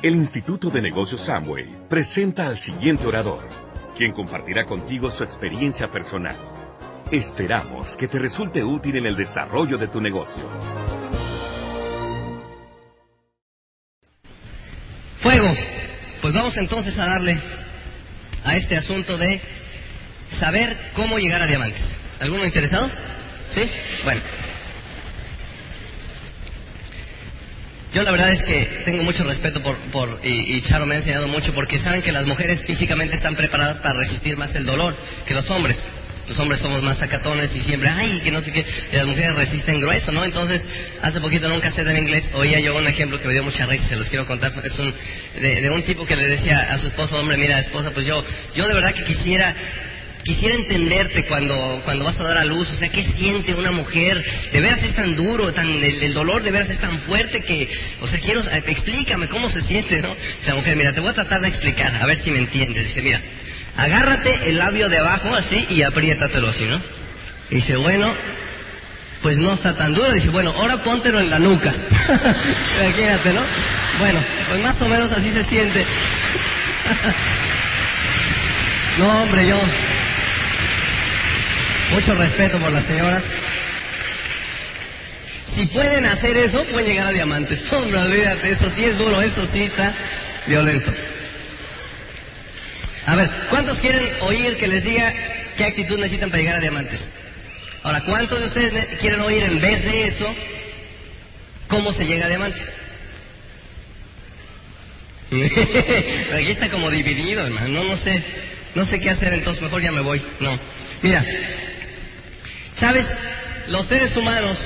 El Instituto de Negocios Samway presenta al siguiente orador, quien compartirá contigo su experiencia personal. Esperamos que te resulte útil en el desarrollo de tu negocio. Fuego. Pues vamos entonces a darle a este asunto de saber cómo llegar a diamantes. ¿Alguno interesado? ¿Sí? Bueno. Yo la verdad es que tengo mucho respeto por, por y, y, Charo me ha enseñado mucho porque saben que las mujeres físicamente están preparadas para resistir más el dolor que los hombres. Los hombres somos más sacatones y siempre, ay, que no sé qué, y las mujeres resisten grueso, ¿no? Entonces, hace poquito nunca sé del inglés, oía yo un ejemplo que me dio mucha risa, se los quiero contar, es un, de, de un tipo que le decía a su esposo, hombre, mira, esposa, pues yo, yo de verdad que quisiera quisiera entenderte cuando, cuando vas a dar a luz, o sea, ¿qué siente una mujer? De veras es tan duro, tan, el, dolor de veras es tan fuerte que, o sea, quiero, explícame cómo se siente, ¿no? Esa mujer, mira, te voy a tratar de explicar, a ver si me entiendes. Dice, mira, agárrate el labio de abajo así y apriétatelo así, ¿no? Dice, bueno, pues no está tan duro. Dice, bueno, ahora póntelo en la nuca. Imagínate, ¿no? Bueno, pues más o menos así se siente. no, hombre, yo mucho respeto por las señoras. Si pueden hacer eso, pueden llegar a diamantes. Hombre, olvídate, eso sí es duro, eso sí está violento. A ver, ¿cuántos quieren oír que les diga qué actitud necesitan para llegar a diamantes? Ahora, ¿cuántos de ustedes quieren oír en vez de eso cómo se llega a diamante? Aquí está como dividido, hermano. No, no sé, no sé qué hacer, entonces mejor ya me voy. No. Mira, ¿sabes? Los seres humanos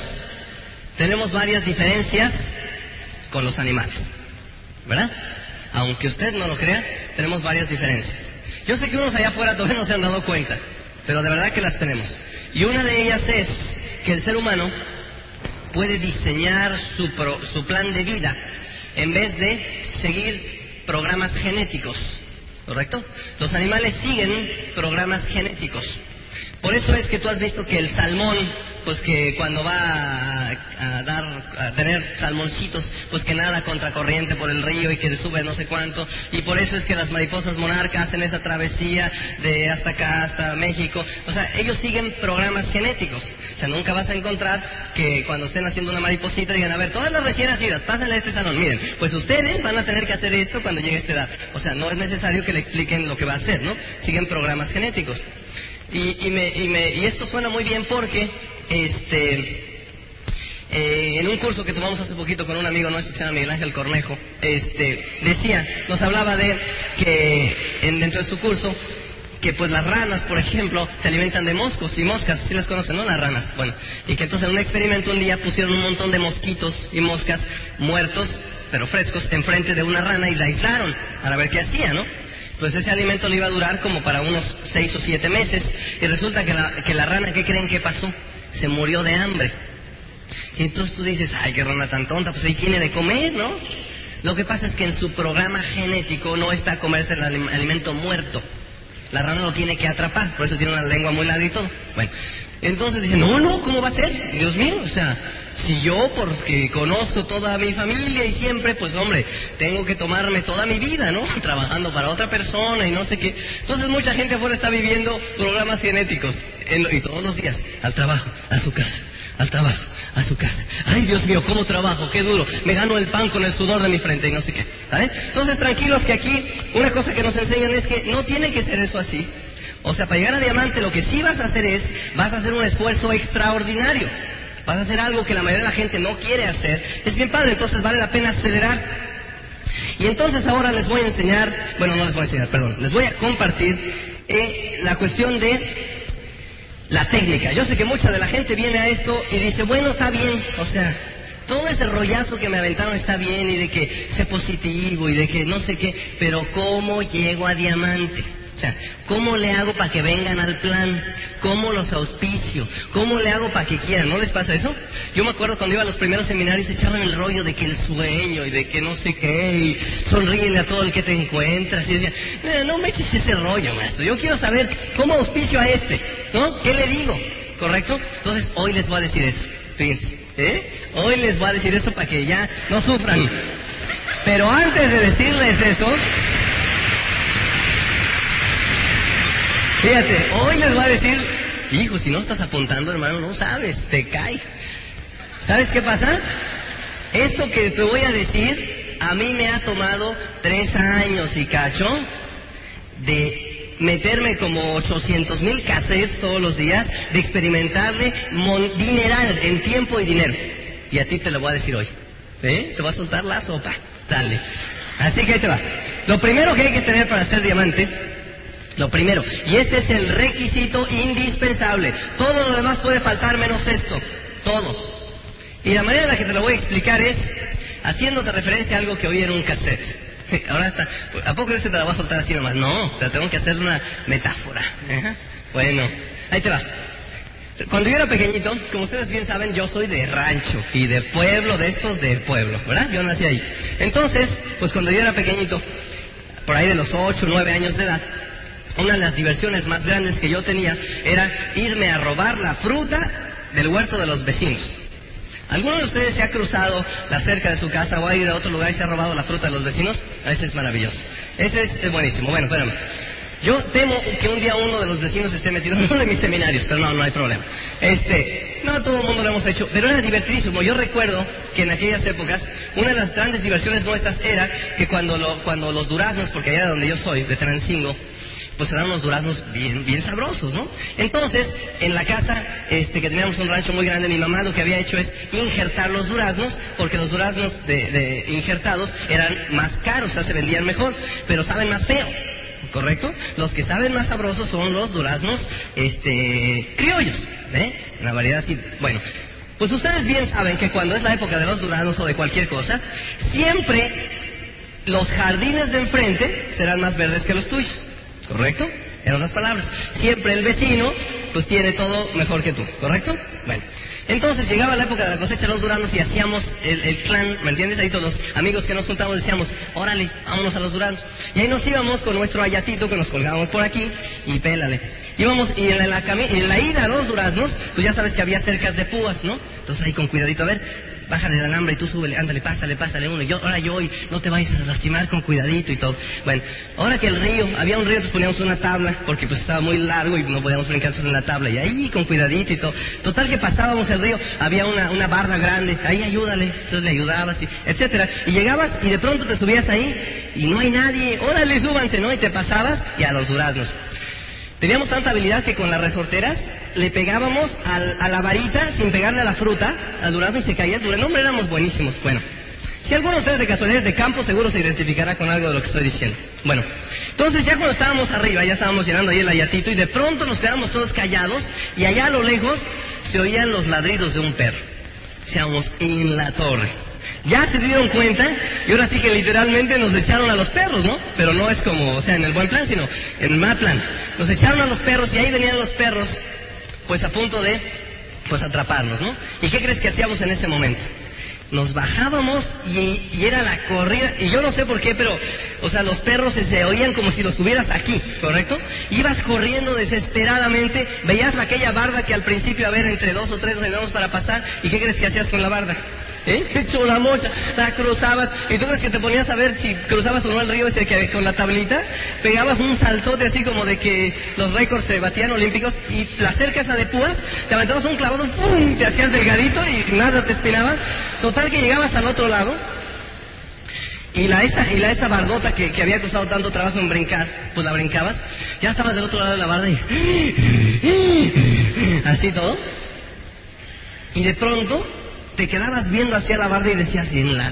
tenemos varias diferencias con los animales, ¿verdad? Aunque usted no lo crea, tenemos varias diferencias. Yo sé que unos allá afuera todavía no se han dado cuenta, pero de verdad que las tenemos. Y una de ellas es que el ser humano puede diseñar su, pro, su plan de vida en vez de seguir programas genéticos, ¿correcto? Los animales siguen programas genéticos. Por eso es que tú has visto que el salmón, pues que cuando va a, a, dar, a tener salmoncitos, pues que nada contracorriente por el río y que sube no sé cuánto. Y por eso es que las mariposas monarcas hacen esa travesía de hasta acá, hasta México. O sea, ellos siguen programas genéticos. O sea, nunca vas a encontrar que cuando estén haciendo una mariposita digan, a ver, todas las recién nacidas, pásenle a este salón. Miren, pues ustedes van a tener que hacer esto cuando llegue esta edad. O sea, no es necesario que le expliquen lo que va a hacer, ¿no? Siguen programas genéticos. Y, y, me, y, me, y, esto suena muy bien porque este, eh, en un curso que tomamos hace poquito con un amigo nuestro que se llama Miguel Ángel Cornejo, este, decía, nos hablaba de que en, dentro de su curso, que pues las ranas, por ejemplo, se alimentan de moscos y moscas, si ¿sí las conocen, ¿no? Las ranas. Bueno, y que entonces en un experimento un día pusieron un montón de mosquitos y moscas muertos, pero frescos, enfrente de una rana y la aislaron para ver qué hacía, ¿no? Pues ese alimento le iba a durar como para unos seis o siete meses y resulta que la, que la rana, ¿qué creen que pasó? Se murió de hambre. Y entonces tú dices, ay, qué rana tan tonta, pues ahí tiene de comer, ¿no? Lo que pasa es que en su programa genético no está comerse el alimento muerto. La rana lo tiene que atrapar, por eso tiene una lengua muy larga y todo. Bueno, entonces dicen, no, no, ¿cómo va a ser? Dios mío, o sea, si yo, porque conozco toda mi familia y siempre, pues hombre, tengo que tomarme toda mi vida, ¿no? Trabajando para otra persona y no sé qué. Entonces mucha gente afuera está viviendo programas genéticos en, y todos los días, al trabajo, a su casa, al trabajo, a su casa. Ay, Dios mío, cómo trabajo, qué duro. Me gano el pan con el sudor de mi frente y no sé qué. ¿Sabes? Entonces, tranquilos que aquí una cosa que nos enseñan es que no tiene que ser eso así. O sea, para llegar a diamante lo que sí vas a hacer es, vas a hacer un esfuerzo extraordinario. Vas a hacer algo que la mayoría de la gente no quiere hacer. Es bien padre, entonces vale la pena acelerar. Y entonces ahora les voy a enseñar, bueno, no les voy a enseñar, perdón, les voy a compartir eh, la cuestión de la técnica. Yo sé que mucha de la gente viene a esto y dice, bueno, está bien, o sea, todo ese rollazo que me aventaron está bien y de que sé positivo y de que no sé qué, pero ¿cómo llego a diamante? O sea, ¿cómo le hago para que vengan al plan? ¿Cómo los auspicio? ¿Cómo le hago para que quieran? ¿No les pasa eso? Yo me acuerdo cuando iba a los primeros seminarios echaban el rollo de que el sueño y de que no sé qué, y sonríele a todo el que te encuentras. Y decía, no, no me eches ese rollo, maestro. Yo quiero saber cómo auspicio a este, ¿no? ¿Qué le digo? ¿Correcto? Entonces hoy les voy a decir eso. Fíjense, ¿eh? Hoy les voy a decir eso para que ya no sufran. Pero antes de decirles eso, fíjate, hoy les voy a decir, hijo, si no estás apuntando, hermano, no sabes, te cae. ¿Sabes qué pasa? Esto que te voy a decir, a mí me ha tomado tres años y cacho de meterme como 800 mil cassettes todos los días, de experimentarle dineral en tiempo y dinero. Y a ti te lo voy a decir hoy. ¿Eh? Te voy a soltar la sopa. Dale. Así que ahí te va. Lo primero que hay que tener para ser diamante, lo primero, y este es el requisito indispensable. Todo lo demás puede faltar menos esto. Todo. Y la manera en la que te lo voy a explicar es haciéndote referencia a algo que oí en un cassette. Ahora está, ¿a poco que te la voy a soltar así nomás? No, o sea, tengo que hacer una metáfora. Bueno, ahí te va. Cuando yo era pequeño, como ustedes bien saben, yo soy de rancho y de pueblo, de estos de pueblo, ¿verdad? Yo nací ahí. Entonces, pues cuando yo era pequeñito, por ahí de los 8 o 9 años de edad, una de las diversiones más grandes que yo tenía era irme a robar la fruta del huerto de los vecinos. ¿Alguno de ustedes se ha cruzado la cerca de su casa o ha ido a otro lugar y se ha robado la fruta de los vecinos? Ese es maravilloso. Ese es, buenísimo. Bueno, espérame. Yo temo que un día uno de los vecinos esté metido en uno de mis seminarios, pero no, no hay problema. Este, no todo el mundo lo hemos hecho, pero era divertidísimo. Yo recuerdo que en aquellas épocas, una de las grandes diversiones nuestras era que cuando, lo, cuando los duraznos, porque allá donde yo soy, de Transingo, pues eran unos duraznos bien, bien sabrosos, ¿no? Entonces, en la casa, este, que teníamos un rancho muy grande, mi mamá lo que había hecho es injertar los duraznos, porque los duraznos de, injertados eran más caros, o sea, se vendían mejor, pero saben más feo. ¿Correcto? Los que saben más sabrosos son los duraznos, este, criollos, ¿eh? La variedad así, bueno, pues ustedes bien saben que cuando es la época de los duraznos o de cualquier cosa, siempre los jardines de enfrente serán más verdes que los tuyos. ¿Correcto? En otras palabras, siempre el vecino pues tiene todo mejor que tú, ¿correcto? Bueno, entonces llegaba la época de la cosecha de los duranos y hacíamos el, clan, ¿me entiendes? Ahí todos los amigos que nos juntamos decíamos, órale, vámonos a los duranos. Y ahí nos íbamos con nuestro ayatito que nos colgábamos por aquí y pélale. Y en la, en la ida a los duraznos, pues ya sabes que había cercas de púas, ¿no? Entonces ahí con cuidadito, a ver, bájale el alambre y tú súbele, ándale, pásale, pásale uno. Yo, ahora yo, y no te vayas a lastimar con cuidadito y todo. Bueno, ahora que el río, había un río, entonces poníamos una tabla, porque pues estaba muy largo y no podíamos brincar en la tabla. Y ahí con cuidadito y todo. Total que pasábamos el río, había una, una barra grande, ahí ayúdale, entonces le ayudabas, y, etcétera. Y llegabas y de pronto te subías ahí y no hay nadie, órale, súbanse, ¿no? Y te pasabas y a los duraznos. Teníamos tanta habilidad que con las resorteras le pegábamos a la varita sin pegarle a la fruta, al durazno y se caía el durazno. Hombre, éramos buenísimos. Bueno, si alguno de ustedes de casualidades de campo, seguro se identificará con algo de lo que estoy diciendo. Bueno, entonces ya cuando estábamos arriba, ya estábamos llenando ahí el ayatito y de pronto nos quedamos todos callados y allá a lo lejos se oían los ladridos de un perro. Seamos en la torre. Ya se dieron cuenta y ahora sí que literalmente nos echaron a los perros, ¿no? Pero no es como, o sea, en el buen plan, sino en el mal plan. Nos echaron a los perros y ahí venían los perros pues a punto de pues atraparnos, ¿no? ¿Y qué crees que hacíamos en ese momento? Nos bajábamos y, era la corrida, y yo no sé por qué, pero, o sea, los perros se, oían como si los tuvieras aquí, ¿correcto? Ibas corriendo desesperadamente, veías aquella barda que al principio, a ver, entre dos o tres ayudamos para pasar, ¿y qué crees que hacías con la barda? ¿Eh? La mocha, la cruzabas, y tú crees que te ponías a ver si cruzabas o no el río ese que con la tablita, pegabas un saltote así como de que los récords se batían olímpicos, y la cerca esa de púas, te aventabas un clavado, ¡pum! te hacías delgadito y nada te espinabas. Total que llegabas al otro lado, y la esa, y la esa bardota que, que, había costado tanto trabajo en brincar, pues la brincabas, ya estabas del otro lado de la barda y así todo. Y de pronto te quedabas viendo hacia la barda y decías, en la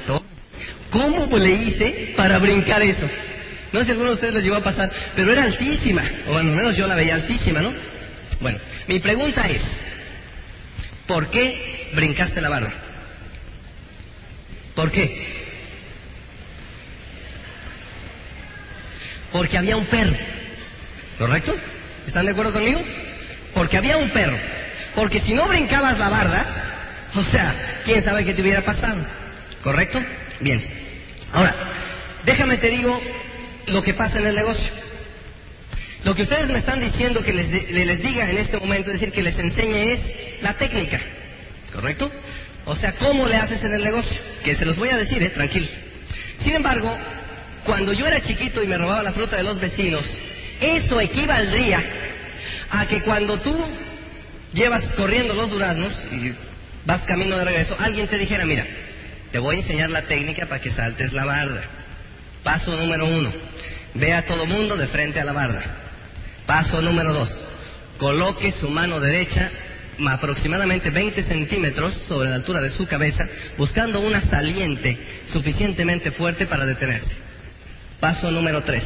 ¿cómo le hice para brincar eso? No sé si alguno de ustedes les llegó a pasar, pero era altísima, o al menos yo la veía altísima, ¿no? Bueno, mi pregunta es, ¿por qué brincaste la barda? ¿Por qué? Porque había un perro, ¿correcto? ¿Están de acuerdo conmigo? Porque había un perro. Porque si no brincabas la barda, o sea, quién sabe qué te hubiera pasado. ¿Correcto? Bien. Ahora, déjame te digo lo que pasa en el negocio. Lo que ustedes me están diciendo que les, les diga en este momento, es decir, que les enseñe es la técnica. ¿Correcto? O sea, ¿cómo le haces en el negocio? Que se los voy a decir, ¿eh? Tranquilos. Sin embargo, cuando yo era chiquito y me robaba la fruta de los vecinos, eso equivaldría a que cuando tú llevas corriendo los duraznos y vas camino de regreso, alguien te dijera, mira, te voy a enseñar la técnica para que saltes la barda. Paso número uno, ve a todo mundo de frente a la barda. Paso número dos, coloque su mano derecha aproximadamente 20 centímetros sobre la altura de su cabeza, buscando una saliente suficientemente fuerte para detenerse. Paso número tres,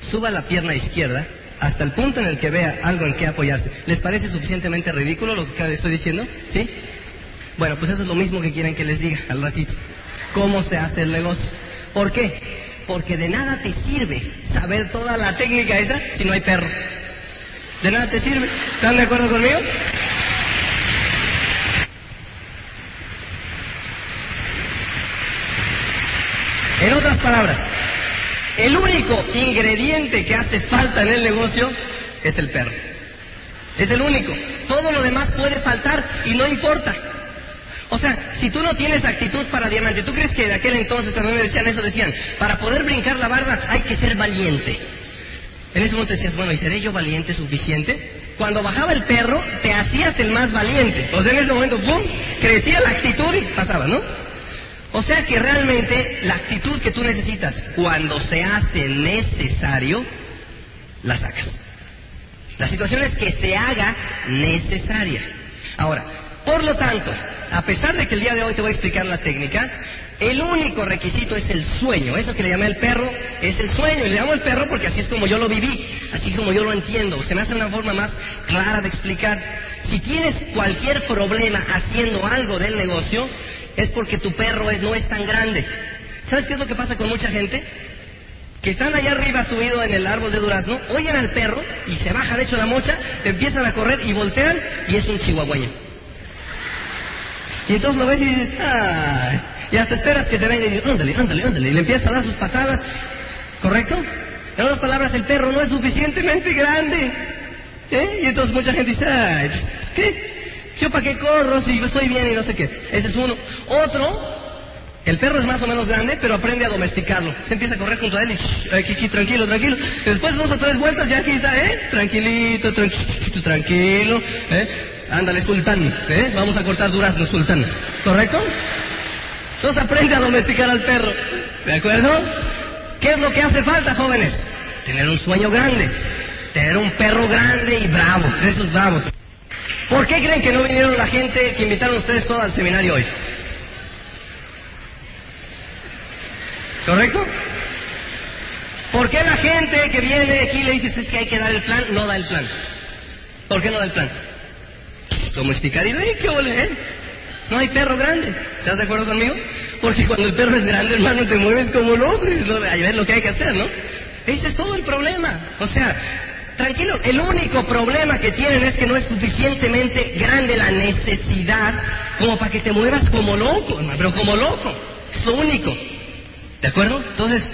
suba la pierna izquierda hasta el punto en el que vea algo en que apoyarse. ¿Les parece suficientemente ridículo lo que estoy diciendo? ¿Sí? Bueno, pues eso es lo mismo que quieren que les diga al ratito. ¿Cómo se hace el negocio? ¿Por qué? Porque de nada te sirve saber toda la técnica esa si no hay perro. De nada te sirve. ¿Están de acuerdo conmigo? En otras palabras, el único ingrediente que hace falta en el negocio es el perro. Es el único. Todo lo demás puede faltar y no importa. O sea, si tú no tienes actitud para diamante, ¿tú crees que de aquel entonces cuando me decían eso decían, para poder brincar la barda hay que ser valiente? En ese momento decías, bueno, ¿y seré yo valiente suficiente? Cuando bajaba el perro, te hacías el más valiente. O sea, en ese momento, ¡pum! Crecía la actitud y pasaba, ¿no? O sea que realmente la actitud que tú necesitas cuando se hace necesario, la sacas. La situación es que se haga necesaria. Ahora, por lo tanto, a pesar de que el día de hoy te voy a explicar la técnica, el único requisito es el sueño. Eso que le llamé el perro es el sueño. Y le llamo el perro porque así es como yo lo viví, así es como yo lo entiendo. Se me hace una forma más clara de explicar. Si tienes cualquier problema haciendo algo del negocio, es porque tu perro no es tan grande. ¿Sabes qué es lo que pasa con mucha gente? Que están allá arriba subido en el árbol de durazno, oyen al perro y se baja de hecho la mocha, empiezan a correr y voltean y es un chihuahueño. Y entonces lo ves y dices, ¡ay! Y hasta esperas que te venga y dices, ándale, ándale, ándale. Y le empieza a dar sus patadas. ¿Correcto? En otras palabras, el perro no es suficientemente grande. ¿Eh? Y entonces mucha gente dice, ay, pues, ¿qué? ¿Yo para qué corro si estoy bien y no sé qué? Ese es uno. Otro, el perro es más o menos grande, pero aprende a domesticarlo. Se empieza a correr junto a él y aquí, tranquilo, tranquilo. después de dos o tres vueltas ya aquí está, ¿eh? Tranquilito, tranquilo, tranquilo, ¿eh? Ándale, sultán, ¿eh? Vamos a cortar durazno, sultán. ¿Correcto? Entonces aprende a domesticar al perro. ¿De acuerdo? ¿Qué es lo que hace falta, jóvenes? Tener un sueño grande. Tener un perro grande y bravo, de esos bravos. ¿Por qué creen que no vinieron la gente que invitaron ustedes todos al seminario hoy? ¿Correcto? ¿Por qué la gente que viene aquí le dices es que hay que dar el plan, no da el plan? ¿Por qué no da el plan? Domesticar y qué ole, ¿eh? No hay perro grande. ¿Estás de acuerdo conmigo? Porque cuando el perro es grande, hermano, te mueves como loco y no, lo que hay que hacer, ¿no? Ese es todo el problema. O sea, tranquilo, el único problema que tienen es que no es suficientemente grande la necesidad como para que te muevas como loco, hermano, pero como loco. Es lo único. ¿De acuerdo? Entonces,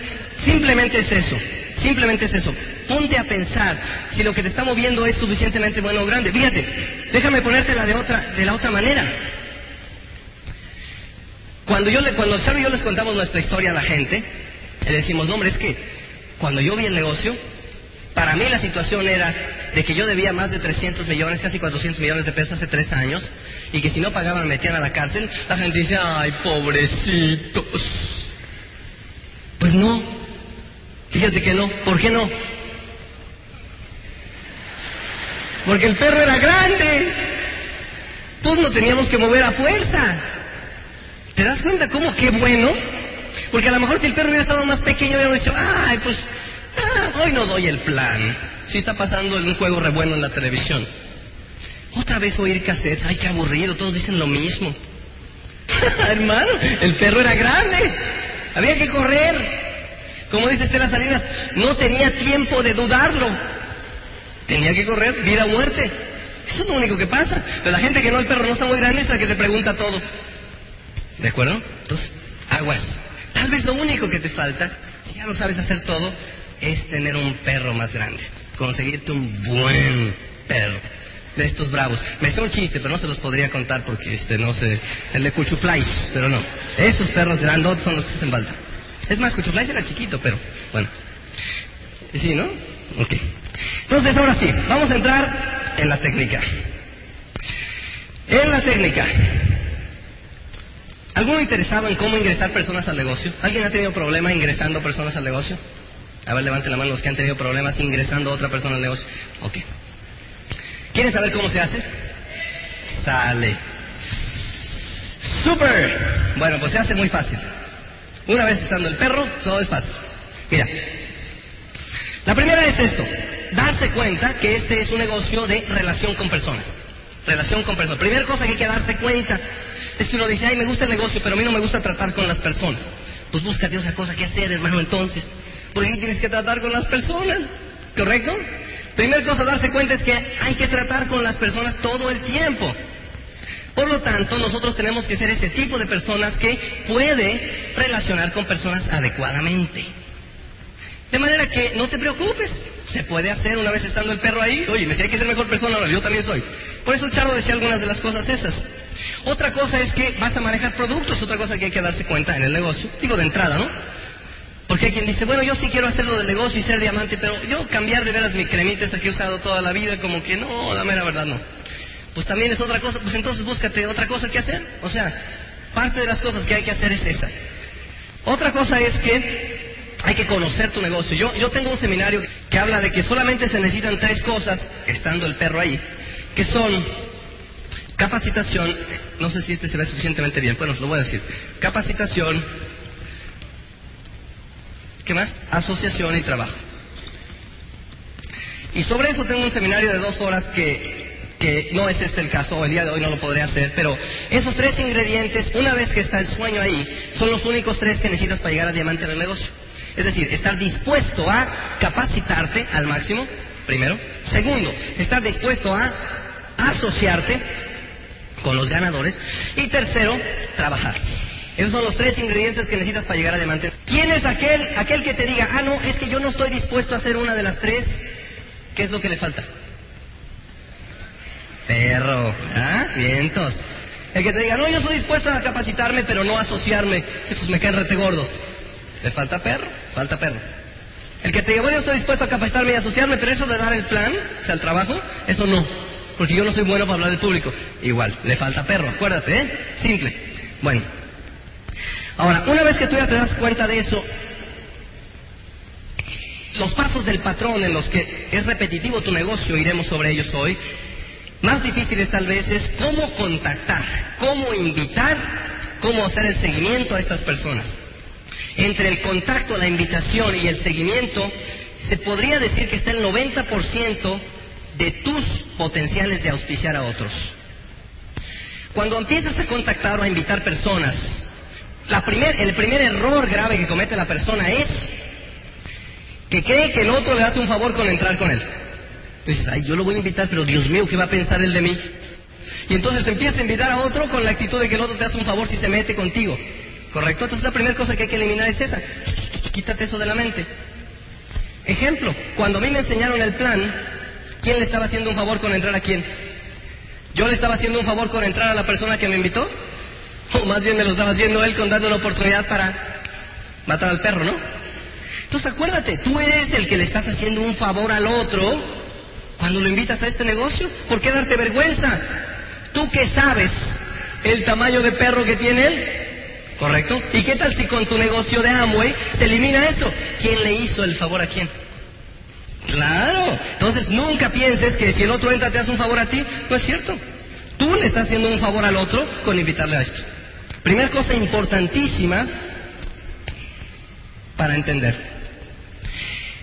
simplemente es eso. Simplemente es eso. Ponte a pensar si lo que te está moviendo es suficientemente bueno o grande. Fíjate, déjame ponértela de otra, de la otra manera. Cuando yo le, cuando y yo les contamos nuestra historia a la gente, le decimos, no hombre, es que cuando yo vi el negocio, para mí la situación era de que yo debía más de 300 millones, casi 400 millones de pesos hace tres años, y que si no pagaban me metían a la cárcel, la gente dice, ay, pobrecitos. Pues no, fíjate que no, ¿por qué no? Porque el perro era grande, todos nos teníamos que mover a fuerza. ¿Te das cuenta cómo qué bueno? Porque a lo mejor si el perro hubiera estado más pequeño, hubiera dicho, ay, pues ah, hoy no doy el plan. Si está pasando un juego re bueno en la televisión. Otra vez oír cassettes, ay, qué aburrido, todos dicen lo mismo. Hermano, el perro era grande, había que correr. Como dice Estela Salinas, no tenía tiempo de dudarlo. Tenía que correr, vida o muerte. Eso es lo único que pasa. Pero la gente que no, el perro no está muy grande es la que te pregunta todo. ¿De acuerdo? Entonces, aguas. Tal vez lo único que te falta, si ya lo sabes hacer todo, es tener un perro más grande. Conseguirte un buen perro. De estos bravos. Me hace un chiste, pero no se los podría contar porque este no sé. El de Cuchufly, pero no. Esos perros grandotes son los que hacen falta. Es más, Cuchuflay era chiquito, pero bueno. Sí, ¿no? Ok. Entonces, ahora sí, vamos a entrar en la técnica. En la técnica. ¿Alguno interesado en cómo ingresar personas al negocio? ¿Alguien ha tenido problema ingresando personas al negocio? A ver, levante la mano los que han tenido problemas ingresando otra persona al negocio. Ok. ¿Quieren saber cómo se hace? Sale. ¡Super! Bueno, pues se hace muy fácil. Una vez estando el perro, todo es fácil. Mira. La primera es esto. Darse cuenta que este es un negocio de relación con personas. Relación con personas. Primera cosa que hay que darse cuenta es que uno dice, ay, me gusta el negocio, pero a mí no me gusta tratar con las personas. Pues búscate otra cosa que hacer, hermano, entonces. Porque tienes que tratar con las personas. ¿Correcto? Primera cosa darse cuenta es que hay que tratar con las personas todo el tiempo. Por lo tanto, nosotros tenemos que ser ese tipo de personas que puede relacionar con personas adecuadamente. De manera que no te preocupes, se puede hacer una vez estando el perro ahí. Oye, me decía hay que ser mejor persona, yo también soy. Por eso Charlo decía algunas de las cosas esas. Otra cosa es que vas a manejar productos, otra cosa que hay que darse cuenta en el negocio. Digo de entrada, ¿no? Porque hay quien dice, bueno, yo sí quiero hacerlo del negocio y ser diamante, pero yo cambiar de veras mi cremita esa que he usado toda la vida, como que no, dame la verdad no. Pues también es otra cosa, pues entonces búscate otra cosa que hacer. O sea, parte de las cosas que hay que hacer es esa. Otra cosa es que hay que conocer tu negocio. Yo, yo tengo un seminario que habla de que solamente se necesitan tres cosas, estando el perro ahí, que son capacitación, no sé si este se ve suficientemente bien, bueno, lo voy a decir. Capacitación, ¿qué más? Asociación y trabajo. Y sobre eso tengo un seminario de dos horas que, que no es este el caso, el día de hoy no lo podré hacer, pero esos tres ingredientes, una vez que está el sueño ahí, son los únicos tres que necesitas para llegar a diamante en el negocio. Es decir, estar dispuesto a capacitarte al máximo, primero. Segundo, estar dispuesto a asociarte con los ganadores. Y tercero, trabajar. Esos son los tres ingredientes que necesitas para llegar a diamante. ¿Quién es aquel, aquel que te diga, ah, no, es que yo no estoy dispuesto a hacer una de las tres? ¿Qué es lo que le falta? Perro. ¿Ah? Vientos. El que te diga, no, yo estoy dispuesto a capacitarme, pero no asociarme. Estos me caen rete gordos. ¿Le falta perro? Falta perro. El que te diga, bueno, yo estoy dispuesto a capacitarme y asociarme, pero eso de dar el plan, o sea, el trabajo, eso no. Porque yo no soy bueno para hablar al público. Igual, le falta perro, acuérdate, ¿eh? Simple. Bueno. Ahora, una vez que tú ya te das cuenta de eso, los pasos del patrón en los que es repetitivo tu negocio, iremos sobre ellos hoy, más difíciles tal vez es cómo contactar, cómo invitar, cómo hacer el seguimiento a estas personas. Entre el contacto, la invitación y el seguimiento, se podría decir que está el 90% de tus potenciales de auspiciar a otros. Cuando empiezas a contactar o a invitar personas, el primer error grave que comete la persona es que cree que el otro le hace un favor con entrar con él. Dices, ay, yo lo voy a invitar, pero Dios mío, ¿qué va a pensar él de mí? Y entonces empieza a invitar a otro con la actitud de que el otro te hace un favor si se mete contigo. ¿Correcto? Entonces la primera cosa que hay que eliminar es esa. Quítate eso de la mente. Ejemplo, cuando a mí me enseñaron el plan, ¿quién le estaba haciendo un favor con entrar a quién? ¿Yo le estaba haciendo un favor con entrar a la persona que me invitó? O más bien me lo estaba haciendo él con darme una oportunidad para matar al perro, ¿no? Entonces acuérdate, tú eres el que le estás haciendo un favor al otro cuando lo invitas a este negocio. ¿Por qué darte vergüenza? ¿Tú qué sabes el tamaño de perro que tiene él? ¿Correcto? ¿Y qué tal si con tu negocio de Amway se elimina eso? ¿Quién le hizo el favor a quién? Claro. Entonces nunca pienses que si el otro entra te hace un favor a ti. No es cierto. Tú le estás haciendo un favor al otro con invitarle a esto. Primera cosa importantísima para entender.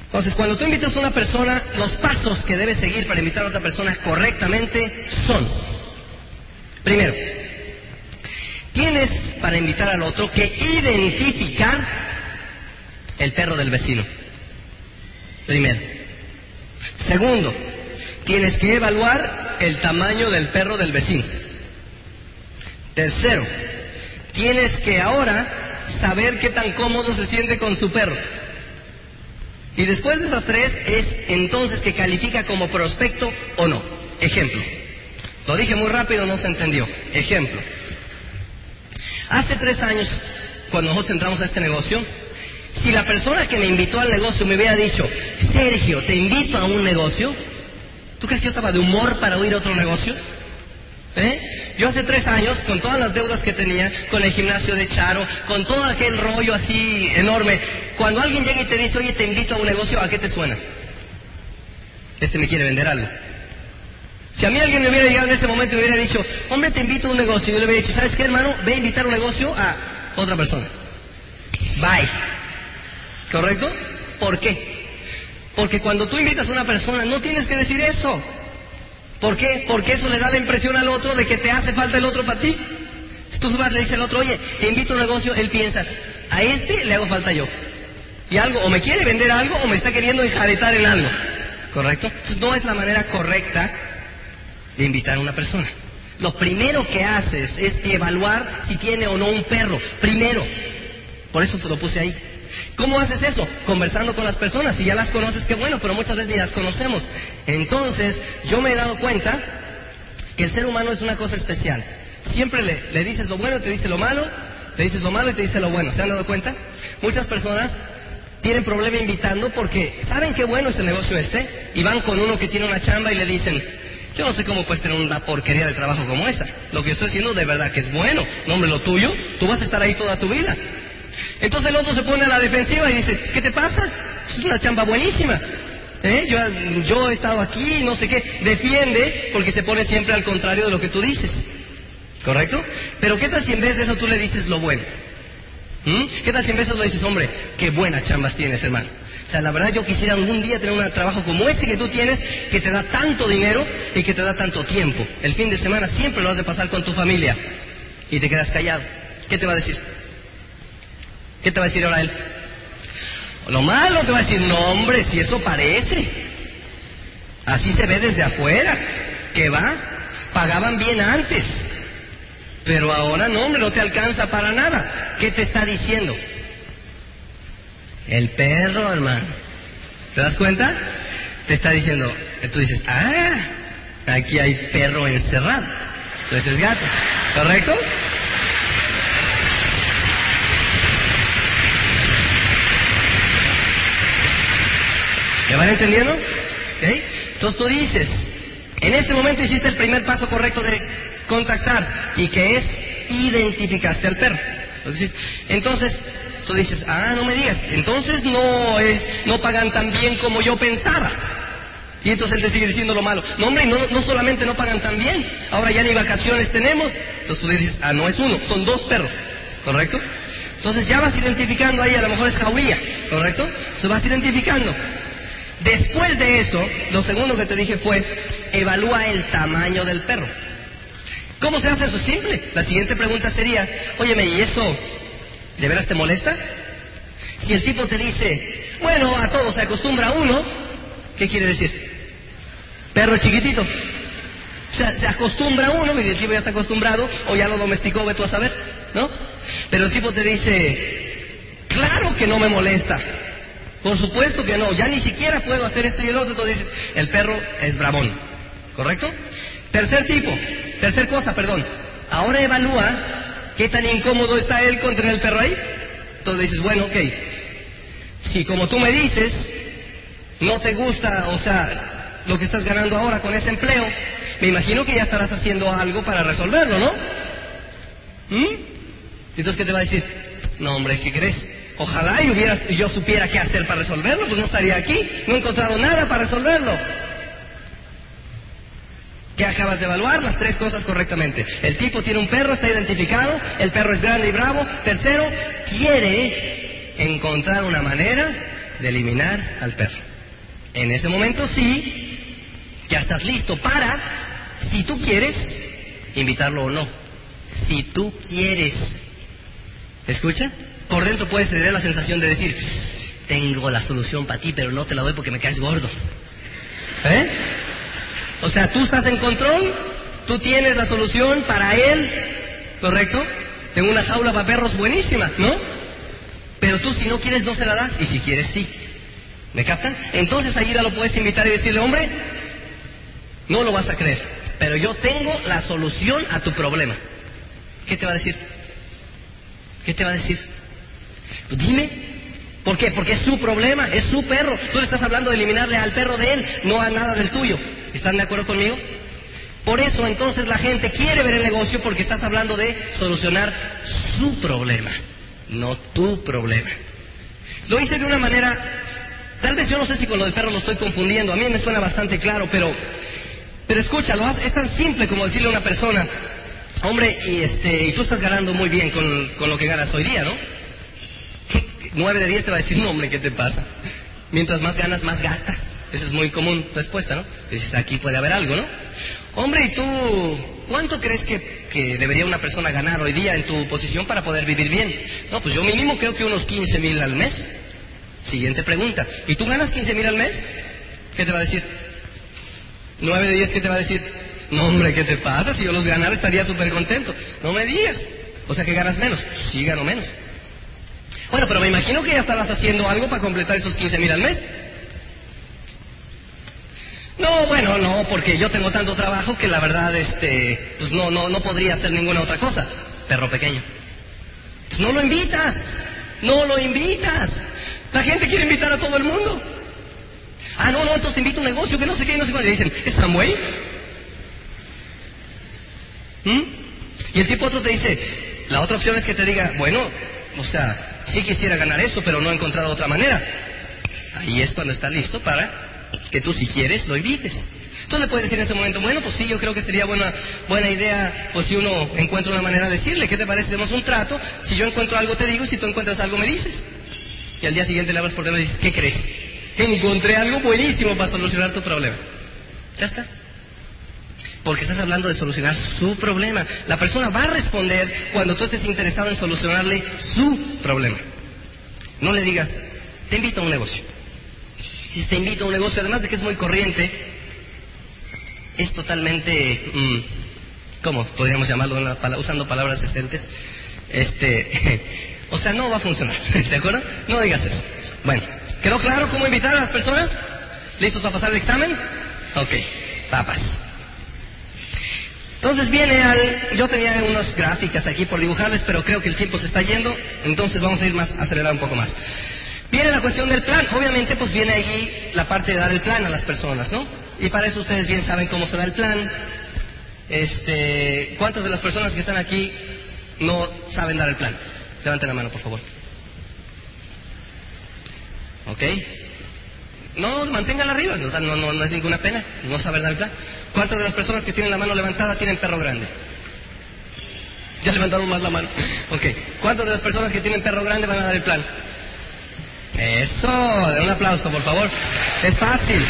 Entonces, cuando tú invitas a una persona, los pasos que debes seguir para invitar a otra persona correctamente son, primero, tienes para invitar al otro que identificar el perro del vecino. Primero. Segundo, tienes que evaluar el tamaño del perro del vecino. Tercero, tienes que ahora saber qué tan cómodo se siente con su perro. Y después de esas tres es entonces que califica como prospecto o no. Ejemplo. Lo dije muy rápido, no se entendió. Ejemplo. Hace tres años, cuando nosotros entramos a este negocio, Si la persona que me invitó al negocio me hubiera dicho, Sergio, te invito a un negocio, ¿tú crees que yo estaba de humor para a otro negocio? ¿Eh? Yo hace tres años, con todas las deudas que tenía, con el gimnasio de Charo, con todo aquel rollo así enorme, cuando alguien llega y te dice, oye, te invito a un negocio, ¿a qué te suena? Este me quiere vender algo. Si a mí alguien me hubiera llegado en ese momento y me hubiera dicho, hombre, te invito a un negocio, yo le hubiera dicho, ¿sabes qué, hermano? Ve a invitar un negocio a otra persona. Bye. ¿Correcto? ¿Por qué? Porque cuando tú invitas a una persona, no tienes que decir eso. ¿Por qué? Porque eso le da la impresión al otro de que te hace falta el otro para ti. Tú vas le dices al otro, oye, te invito a un negocio, él piensa, a este le hago falta yo. Y algo, o me quiere vender algo, o me está queriendo enjaretar en algo. ¿Correcto? Entonces no es la manera correcta de invitar a una persona. Lo primero que haces es evaluar si tiene o no un perro. Primero. Por eso lo puse ahí. ¿Cómo haces eso? Conversando con las personas. Si ya las conoces, qué bueno, pero muchas veces ni las conocemos. Entonces, yo me he dado cuenta que el ser humano es una cosa especial. Siempre le, le dices lo bueno, te dice lo malo, te dices lo malo y te dice lo bueno. ¿Se han dado cuenta? Muchas personas tienen problema invitando porque saben qué bueno es el negocio este y van con uno que tiene una chamba y le dicen, yo no sé cómo puedes tener una porquería de trabajo como esa. Lo que estoy haciendo de verdad que es bueno. No, hombre, lo tuyo, tú vas a estar ahí toda tu vida. Entonces el otro se pone a la defensiva y dice, ¿qué te pasa? Es una chamba buenísima. ¿Eh? Yo, yo he estado aquí, no sé qué. Defiende porque se pone siempre al contrario de lo que tú dices. ¿Correcto? Pero ¿qué tal si en vez de eso tú le dices lo bueno? ¿Mm? ¿Qué tal si en vez de eso le dices, hombre, qué buenas chambas tienes, hermano? O sea, la verdad yo quisiera algún día tener un trabajo como ese que tú tienes, que te da tanto dinero y que te da tanto tiempo. El fin de semana siempre lo has de pasar con tu familia y te quedas callado. ¿Qué te va a decir? ¿Qué te va a decir ahora él? Lo malo te va a decir, no hombre, si eso parece. Así se ve desde afuera. ¿Qué va? Pagaban bien antes. Pero ahora no, hombre, no te alcanza para nada. ¿Qué te está diciendo? El perro, hermano. ¿Te das cuenta? Te está diciendo, tú dices, ah, aquí hay perro encerrado. Entonces es gato. ¿Correcto? ¿Me van entendiendo? ¿Okay? Entonces tú dices, en ese momento hiciste el primer paso correcto de contactar y que es identificaste al perro. Entonces tú dices, ah, no me digas, entonces no es, no pagan tan bien como yo pensaba. Y entonces él te sigue diciendo lo malo. No, hombre, no, no solamente no pagan tan bien, ahora ya ni vacaciones tenemos. Entonces tú dices, ah, no es uno, son dos perros, ¿correcto? Entonces ya vas identificando ahí, a lo mejor es jauría, ¿correcto? Se vas identificando. Después de eso, lo segundo que te dije fue, evalúa el tamaño del perro. ¿Cómo se hace eso? Simple. La siguiente pregunta sería, óyeme, ¿y eso de veras te molesta? Si el tipo te dice, bueno, a todo se acostumbra uno, ¿qué quiere decir? Perro chiquitito. O sea, se acostumbra uno, y el tipo ya está acostumbrado, o ya lo domesticó, ve tú a saber, ¿no? Pero el tipo te dice, claro que no me molesta. Por supuesto que no, ya ni siquiera puedo hacer esto y el otro. Entonces dices, el perro es bravón. ¿Correcto? Tercer tipo, tercer cosa, perdón. Ahora evalúa qué tan incómodo está él contra el perro ahí. Entonces dices, bueno, ok. Si como tú me dices, no te gusta, o sea, lo que estás ganando ahora con ese empleo, me imagino que ya estarás haciendo algo para resolverlo, ¿no? ¿Mm? Entonces, ¿qué te va a decir? No, hombre, ¿qué crees? Ojalá y hubieras, yo supiera qué hacer para resolverlo, pues no estaría aquí. No he encontrado nada para resolverlo. ¿Qué acabas de evaluar? Las tres cosas correctamente. El tipo tiene un perro, está identificado, el perro es grande y bravo. Tercero, quiere encontrar una manera de eliminar al perro. En ese momento sí, ya estás listo para, si tú quieres, invitarlo o no. Si tú quieres. ¿Escucha? Por dentro puedes tener la sensación de decir, tengo la solución para ti, pero no te la doy porque me caes gordo. ¿Eh? O sea, tú estás en control, tú tienes la solución para él, ¿correcto? Tengo una jaula para perros buenísima, ¿no? Pero tú si no quieres no se la das y si quieres sí. ¿Me captan? Entonces ahí ya lo puedes invitar y decirle, hombre, no lo vas a creer, pero yo tengo la solución a tu problema. ¿Qué te va a decir? ¿Qué te va a decir? Pues dime, ¿Por qué? Porque es su problema, es su perro. Tú le estás hablando de eliminarle al perro de él, no a nada del tuyo. ¿Están de acuerdo conmigo? Por eso entonces la gente quiere ver el negocio porque estás hablando de solucionar su problema, no tu problema. Lo hice de una manera, tal vez yo no sé si con lo del perro lo estoy confundiendo, a mí me suena bastante claro, pero, pero escúchalo, es tan simple como decirle a una persona, hombre, y, este, y tú estás ganando muy bien con, con lo que ganas hoy día, ¿no? Nueve de diez te va a decir, no, hombre, ¿qué te pasa? Mientras más ganas, más gastas. Esa es muy común respuesta, ¿no? Dices, aquí puede haber algo, ¿no? Hombre, ¿y tú cuánto crees que, debería una persona ganar hoy día en tu posición para poder vivir bien? No, pues yo mínimo creo que unos 15 mil al mes. Siguiente pregunta. ¿Y tú ganas 15 mil al mes? ¿Qué te va a decir? ¿Nueve de diez qué te va a decir? No, hombre, ¿qué te pasa? Si yo los ganara estaría súper contento. No me digas. O sea que ganas menos. Sí, gano menos. Bueno, pero me imagino que ya estarás haciendo algo para completar esos 15 mil al mes. No, bueno, no, porque yo tengo tanto trabajo que la verdad, este, pues no, no, no podría hacer ninguna otra cosa. Perro pequeño. Pues no lo invitas, no lo invitas. La gente quiere invitar a todo el mundo. Ah, no, no, entonces invito a un negocio que no sé qué, no sé cuál. Y dicen, ¿es Samway? ¿Mm? Y el tipo otro te dice, la otra opción es que te diga, bueno, o sea, sí quisiera ganar eso, pero no he encontrado otra manera. Ahí es cuando está listo para que tú si quieres lo evites. Tú le puedes decir en ese momento, bueno, pues sí, yo creo que sería buena, buena idea, pues si uno encuentra una manera de decirle, ¿qué te parece? Hacemos un trato, si yo encuentro algo te digo si tú encuentras algo me dices. Y al día siguiente le hablas por teléfono y dices, ¿qué crees? Encontré algo buenísimo para solucionar tu problema. Ya está. Porque estás hablando de solucionar su problema. La persona va a responder cuando tú estés interesado en solucionarle su problema. No le digas, te invito a un negocio si te invito a un negocio, además de que es muy corriente, es totalmente, mm, ¿cómo podríamos llamarlo usando palabras decentes? Este, o sea, no va a funcionar, ¿de acuerdo? No digas eso. Bueno, ¿quedó claro cómo invitar a las personas? ¿Listos para pasar el examen? Ok, papas. Entonces viene al... Yo tenía unas gráficas aquí por dibujarles, pero creo que el tiempo se está yendo, entonces vamos a ir más, acelerar un poco más. Viene la cuestión del plan. Obviamente, pues viene allí la parte de dar el plan a las personas, ¿no? Y para eso ustedes bien saben cómo se da el plan. Este, ¿cuántas de las personas que están aquí no saben dar el plan? Levanten la mano, por favor. ¿Ok? No, manténganla arriba, o sea, no, no, es ninguna pena, no saber dar plan. ¿Cuántas de las personas que tienen la mano levantada tienen perro grande? Ya levantaron más la mano. Ok. ¿Cuántas de las personas que tienen perro grande van a dar el plan? Eso, un aplauso, por favor. Es fácil.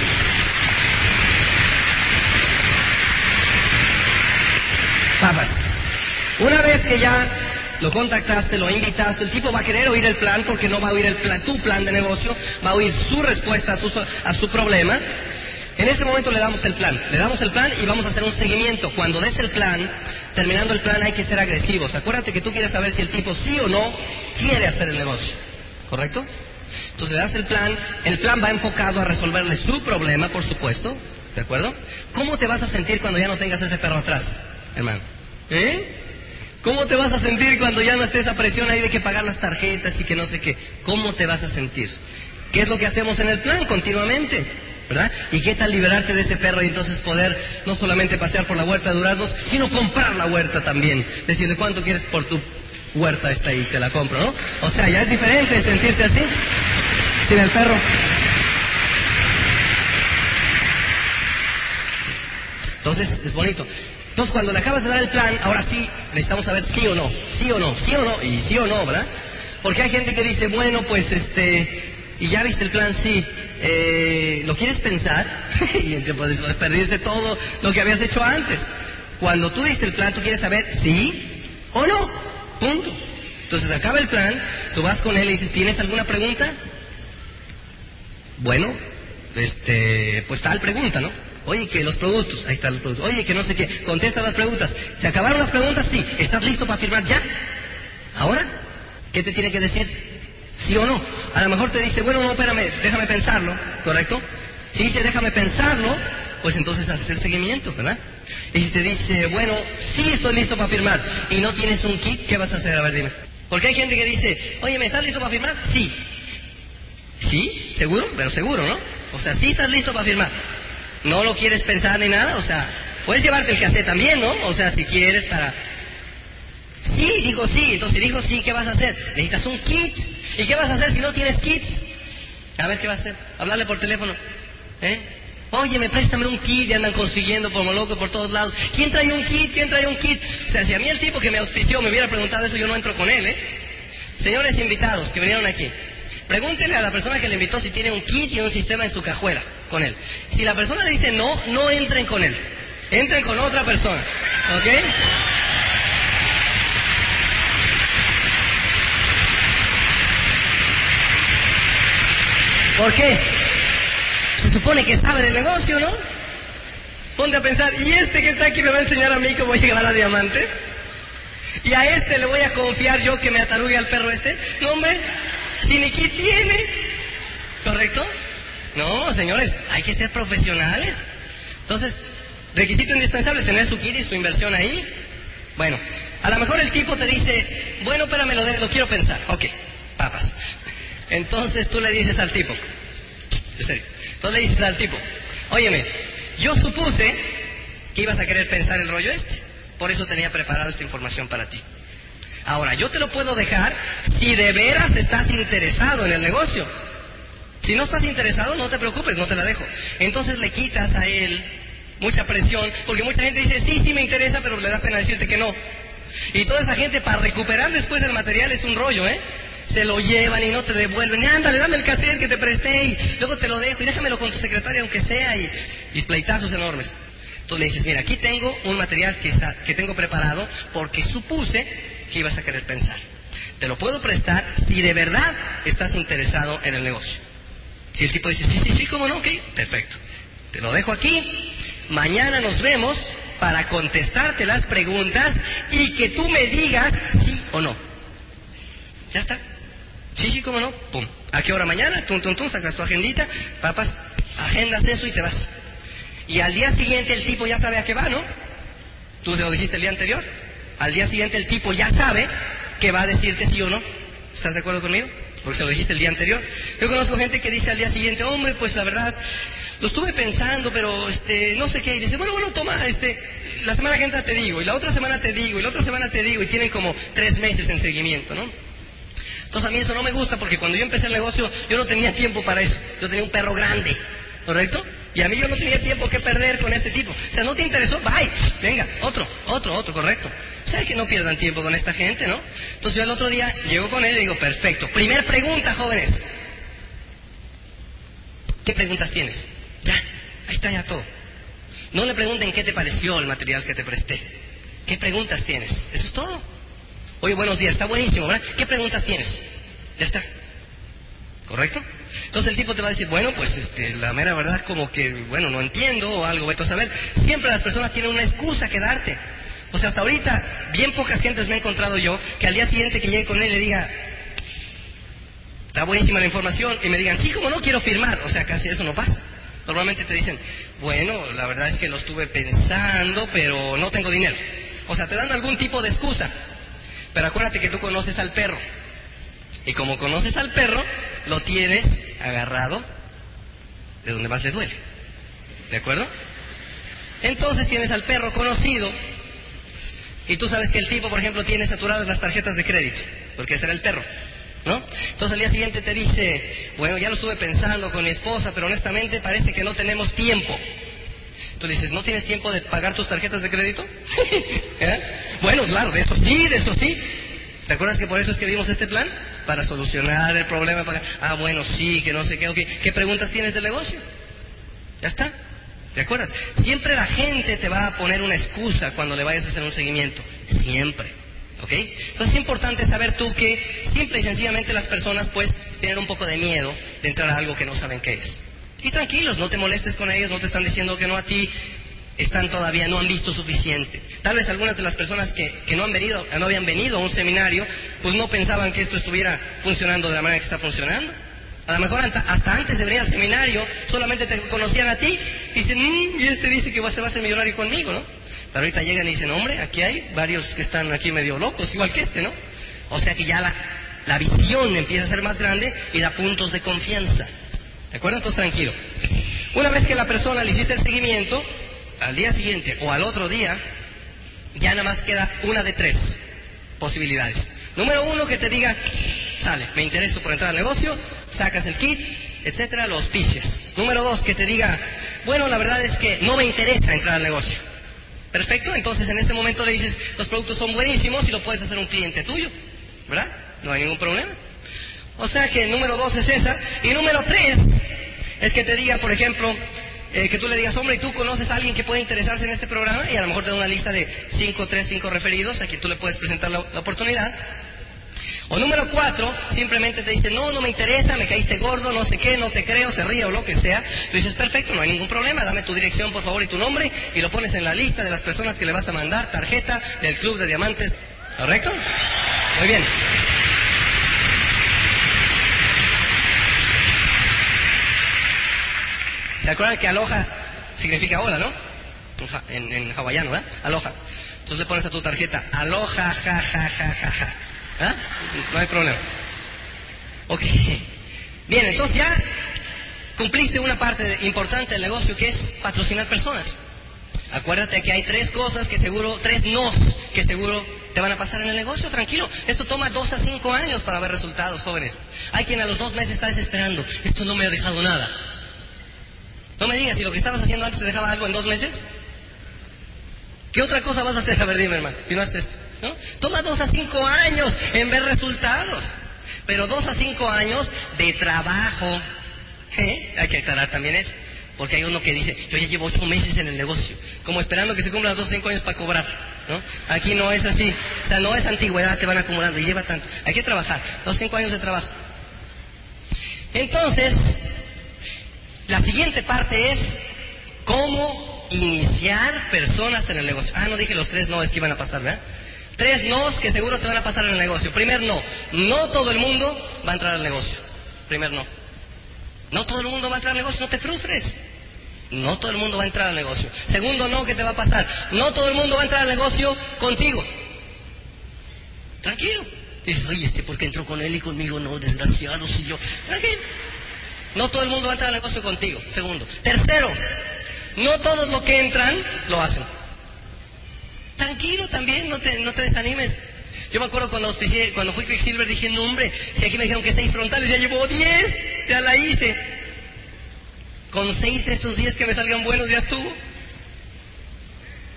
Papas, una vez que ya lo contactaste, lo invitaste, el tipo va a querer oír el plan porque no va a oír el plan, tu plan de negocio, va a oír su respuesta a su, problema. En ese momento le damos el plan, le damos el plan y vamos a hacer un seguimiento. Cuando des el plan, terminando el plan hay que ser agresivos. Acuérdate que tú quieres saber si el tipo sí o no quiere hacer el negocio. ¿Correcto? Entonces le das el plan, el plan va enfocado a resolverle su problema, por supuesto, ¿de acuerdo? ¿Cómo te vas a sentir cuando ya no tengas ese perro atrás, hermano? ¿Eh? ¿Cómo te vas a sentir cuando ya no esté esa presión ahí de que pagar las tarjetas y que no sé qué? ¿Cómo te vas a sentir? ¿Qué es lo que hacemos en el plan continuamente? ¿verdad? ¿Y qué tal liberarte de ese perro y entonces poder no solamente pasear por la huerta de Duraznos, sino comprar la huerta también? Decirle cuánto quieres por tu huerta está ahí, te la compro, ¿no? O sea, ya es diferente sentirse así, sin el perro. Entonces, es bonito. Entonces, cuando le acabas de dar el plan, ahora sí, necesitamos saber sí o no, sí o no, sí o no, y sí o no, ¿verdad? Porque hay gente que dice, bueno, pues este, y ya viste el plan, sí, eh, ¿lo quieres pensar? y entonces pues, perdiste todo lo que habías hecho antes. Cuando tú diste el plan, tú quieres saber sí o no. Punto. Entonces acaba el plan, tú vas con él y dices, ¿tienes alguna pregunta? Bueno, este, pues tal pregunta, ¿no? Oye, que los productos, ahí están los productos. Oye, que no sé qué, contesta las preguntas. ¿Se acabaron las preguntas? Sí. ¿Estás listo para firmar ya? ¿Ahora? ¿Qué te tiene que decir? ¿Sí o no? A lo mejor te dice, bueno, no, espérame, déjame pensarlo, ¿correcto? Si dice, déjame pensarlo, pues entonces haces el seguimiento, ¿verdad? Y si te dice, bueno, sí estoy listo para firmar y no tienes un kit, ¿qué vas a hacer? A ver, dime. Porque hay gente que dice, oye, ¿me estás listo para firmar? Sí. Sí, seguro, pero seguro, ¿no? O sea, sí estás listo para firmar. No lo quieres pensar ni nada, o sea, puedes llevarte el cassette también, ¿no? O sea, si quieres para... Sí, dijo sí, entonces dijo sí, ¿qué vas a hacer? Necesitas un kit. ¿Y qué vas a hacer si no tienes kits? A ver, ¿qué vas a hacer? Hablarle por teléfono. ¿Eh? Oye, me préstame un kit y andan consiguiendo como locos por todos lados. ¿Quién trae un kit? ¿Quién trae un kit? O sea, si a mí el tipo que me auspició me hubiera preguntado eso, yo no entro con él, ¿eh? Señores invitados que vinieron aquí, pregúntenle a la persona que le invitó si tiene un kit y un sistema en su cajuela con él. Si la persona dice no, no entren con él. Entren con otra persona. ¿Ok? ¿Por qué? Se supone que sabe del negocio, ¿no? Ponte a pensar, ¿y este que está aquí me va a enseñar a mí cómo llegar a diamante? ¿Y a este le voy a confiar yo que me atarugue al perro este? No, hombre, si ni qué tiene. ¿Correcto? No, señores, hay que ser profesionales. Entonces, requisito indispensable, tener su kit y su inversión ahí. Bueno, a lo mejor el tipo te dice, bueno, espérame, lo, lo quiero pensar. Ok, papas. Entonces tú le dices al tipo, en serio, entonces le dices al tipo, óyeme, yo supuse que ibas a querer pensar el rollo este, por eso tenía preparado esta información para ti. Ahora, yo te lo puedo dejar si de veras estás interesado en el negocio. Si no estás interesado, no te preocupes, no te la dejo. Entonces le quitas a él mucha presión, porque mucha gente dice, sí, sí me interesa, pero le da pena decirte que no. Y toda esa gente para recuperar después el material es un rollo, ¿eh? Se lo llevan y no te devuelven. Y ándale, dame el cassette que te presté y luego te lo dejo y déjamelo con tu secretaria aunque sea y, y pleitazos enormes. Entonces le dices, mira, aquí tengo un material que, que tengo preparado porque supuse que ibas a querer pensar. Te lo puedo prestar si de verdad estás interesado en el negocio. Si el tipo dice, sí, sí, sí, ¿cómo no? Ok, perfecto. Te lo dejo aquí. Mañana nos vemos para contestarte las preguntas y que tú me digas sí o no. Ya está. Sí, sí, cómo no. Pum. ¿A qué hora mañana? Tum, tum, tum, sacas tu agendita, papas, agendas eso y te vas. Y al día siguiente el tipo ya sabe a qué va, ¿no? Tú se lo dijiste el día anterior. Al día siguiente el tipo ya sabe que va a decirte sí o no. ¿Estás de acuerdo conmigo? Porque se lo dijiste el día anterior. Yo conozco gente que dice al día siguiente, hombre, pues la verdad, lo estuve pensando, pero este, no sé qué. Y dice, bueno, bueno, toma, este, la semana que entra te digo, y la otra semana te digo, y la otra semana te digo, y tienen como tres meses en seguimiento, ¿no? Entonces a mí eso no me gusta porque cuando yo empecé el negocio yo no tenía tiempo para eso. Yo tenía un perro grande, ¿correcto? Y a mí yo no tenía tiempo que perder con este tipo. O sea, no te interesó, bye, venga, otro, otro, otro, correcto. Sea, que no pierdan tiempo con esta gente, ¿no? Entonces yo el otro día llego con él y digo, perfecto. Primer pregunta, jóvenes. ¿Qué preguntas tienes? Ya, ahí está ya todo. No le pregunten qué te pareció el material que te presté. ¿Qué preguntas tienes? Eso es todo. Oye, buenos días, está buenísimo, ¿verdad? ¿Qué preguntas tienes? Ya está. ¿Correcto? Entonces el tipo te va a decir, bueno, pues este, la mera verdad es como que, bueno, no entiendo o algo, vete a saber. Siempre las personas tienen una excusa que darte. O sea, hasta ahorita, bien pocas gentes me he encontrado yo que al día siguiente que llegue con él le diga, está buenísima la información, y me digan, sí, como no quiero firmar. O sea, casi eso no pasa. Normalmente te dicen, bueno, la verdad es que lo estuve pensando, pero no tengo dinero. O sea, te dan algún tipo de excusa. Pero acuérdate que tú conoces al perro. Y como conoces al perro, lo tienes agarrado de donde más le duele. ¿De acuerdo? Entonces tienes al perro conocido y tú sabes que el tipo, por ejemplo, tiene saturadas las tarjetas de crédito, porque ese era el perro. ¿No? Entonces al día siguiente te dice, bueno, ya lo estuve pensando con mi esposa, pero honestamente parece que no tenemos tiempo. Tú dices, ¿no tienes tiempo de pagar tus tarjetas de crédito? ¿Eh? Bueno, claro, de eso sí, de eso sí. ¿Te acuerdas que por eso es que este plan? Para solucionar el problema. Ah, bueno, sí, que no sé qué. ¿Qué preguntas tienes del negocio? Ya está. ¿Te acuerdas? Siempre la gente te va a poner una excusa cuando le vayas a hacer un seguimiento. Siempre. ¿Ok? Entonces es importante saber tú que simple y sencillamente las personas pues tienen un poco de miedo de entrar a algo que no saben qué es. Y tranquilos, no te molestes con ellos, no te están diciendo que no a ti, están todavía, no han visto suficiente. Tal vez algunas de las personas que, que no han venido, no habían venido a un seminario, pues no pensaban que esto estuviera funcionando de la manera que está funcionando. A lo mejor hasta antes de venir al seminario solamente te conocían a ti y dicen, mm, y este dice que va a ser millonario conmigo, ¿no? Pero ahorita llegan y dicen, hombre, aquí hay varios que están aquí medio locos, igual que este, ¿no? O sea que ya la, la visión empieza a ser más grande y da puntos de confianza. ¿De acuerdo? Entonces tranquilo. Una vez que la persona le hiciste el seguimiento, al día siguiente o al otro día, ya nada más queda una de tres posibilidades. Número uno, que te diga, sale, me intereso por entrar al negocio, sacas el kit, etcétera, los piches. Número dos, que te diga, bueno, la verdad es que no me interesa entrar al negocio. Perfecto, entonces en este momento le dices, los productos son buenísimos y lo puedes hacer un cliente tuyo, ¿verdad? No hay ningún problema. O sea que número dos es esa. Y número tres es que te diga, por ejemplo, eh, que tú le digas, hombre, ¿y tú conoces a alguien que puede interesarse en este programa? Y a lo mejor te da una lista de cinco, tres, cinco referidos a quien tú le puedes presentar la oportunidad. O número cuatro, simplemente te dice, no, no me interesa, me caíste gordo, no sé qué, no te creo, se ríe o lo que sea. Tú dices, perfecto, no hay ningún problema, dame tu dirección por favor y tu nombre y lo pones en la lista de las personas que le vas a mandar tarjeta del Club de Diamantes. ¿Correcto? Muy bien. ¿Se acuerdan que aloja significa hola, no? En, en hawaiano, ¿verdad? Aloha. Entonces le pones a tu tarjeta, aloha, ja, ja, ja, ja, ja. ¿Ah? No hay problema. Ok. Bien, entonces ya cumpliste una parte importante del negocio que es patrocinar personas. Acuérdate que hay tres cosas que seguro, tres nos que seguro te van a pasar en el negocio, tranquilo. Esto toma dos a cinco años para ver resultados, jóvenes. Hay quien a los dos meses está desesperando. Esto no me ha dejado nada. No me digas, si lo que estabas haciendo antes te dejaba algo en dos meses. ¿Qué otra cosa vas a hacer? A ver, dime, hermano, si no haces esto. ¿No? Toma dos a cinco años en ver resultados, pero dos a cinco años de trabajo. ¿Eh? Hay que aclarar también eso, porque hay uno que dice, yo ya llevo ocho meses en el negocio, como esperando que se cumplan dos o cinco años para cobrar. ¿no? Aquí no es así, o sea, no es antigüedad, te van acumulando y lleva tanto. Hay que trabajar, dos o cinco años de trabajo. Entonces, la siguiente parte es cómo iniciar personas en el negocio. Ah, no dije los tres no, es que iban a pasar, ¿verdad? Tres nos que seguro te van a pasar en el negocio. Primer no, no todo el mundo va a entrar al negocio. Primer no. No todo el mundo va a entrar al negocio, no te frustres. No todo el mundo va a entrar al negocio. Segundo no, ¿qué te va a pasar? No todo el mundo va a entrar al negocio contigo. Tranquilo. Dices, oye, este, ¿por qué entró con él y conmigo? No, desgraciado, si yo. Tranquilo. No todo el mundo va a entrar al negocio contigo. Segundo. Tercero, no todos los que entran lo hacen. Tranquilo también, no te, no te desanimes. Yo me acuerdo cuando auspicié, cuando fui Quicksilver, dije, no hombre, si aquí me dijeron que seis frontales, ya llevo diez, ya la hice. Con seis de esos diez que me salgan buenos ya estuvo.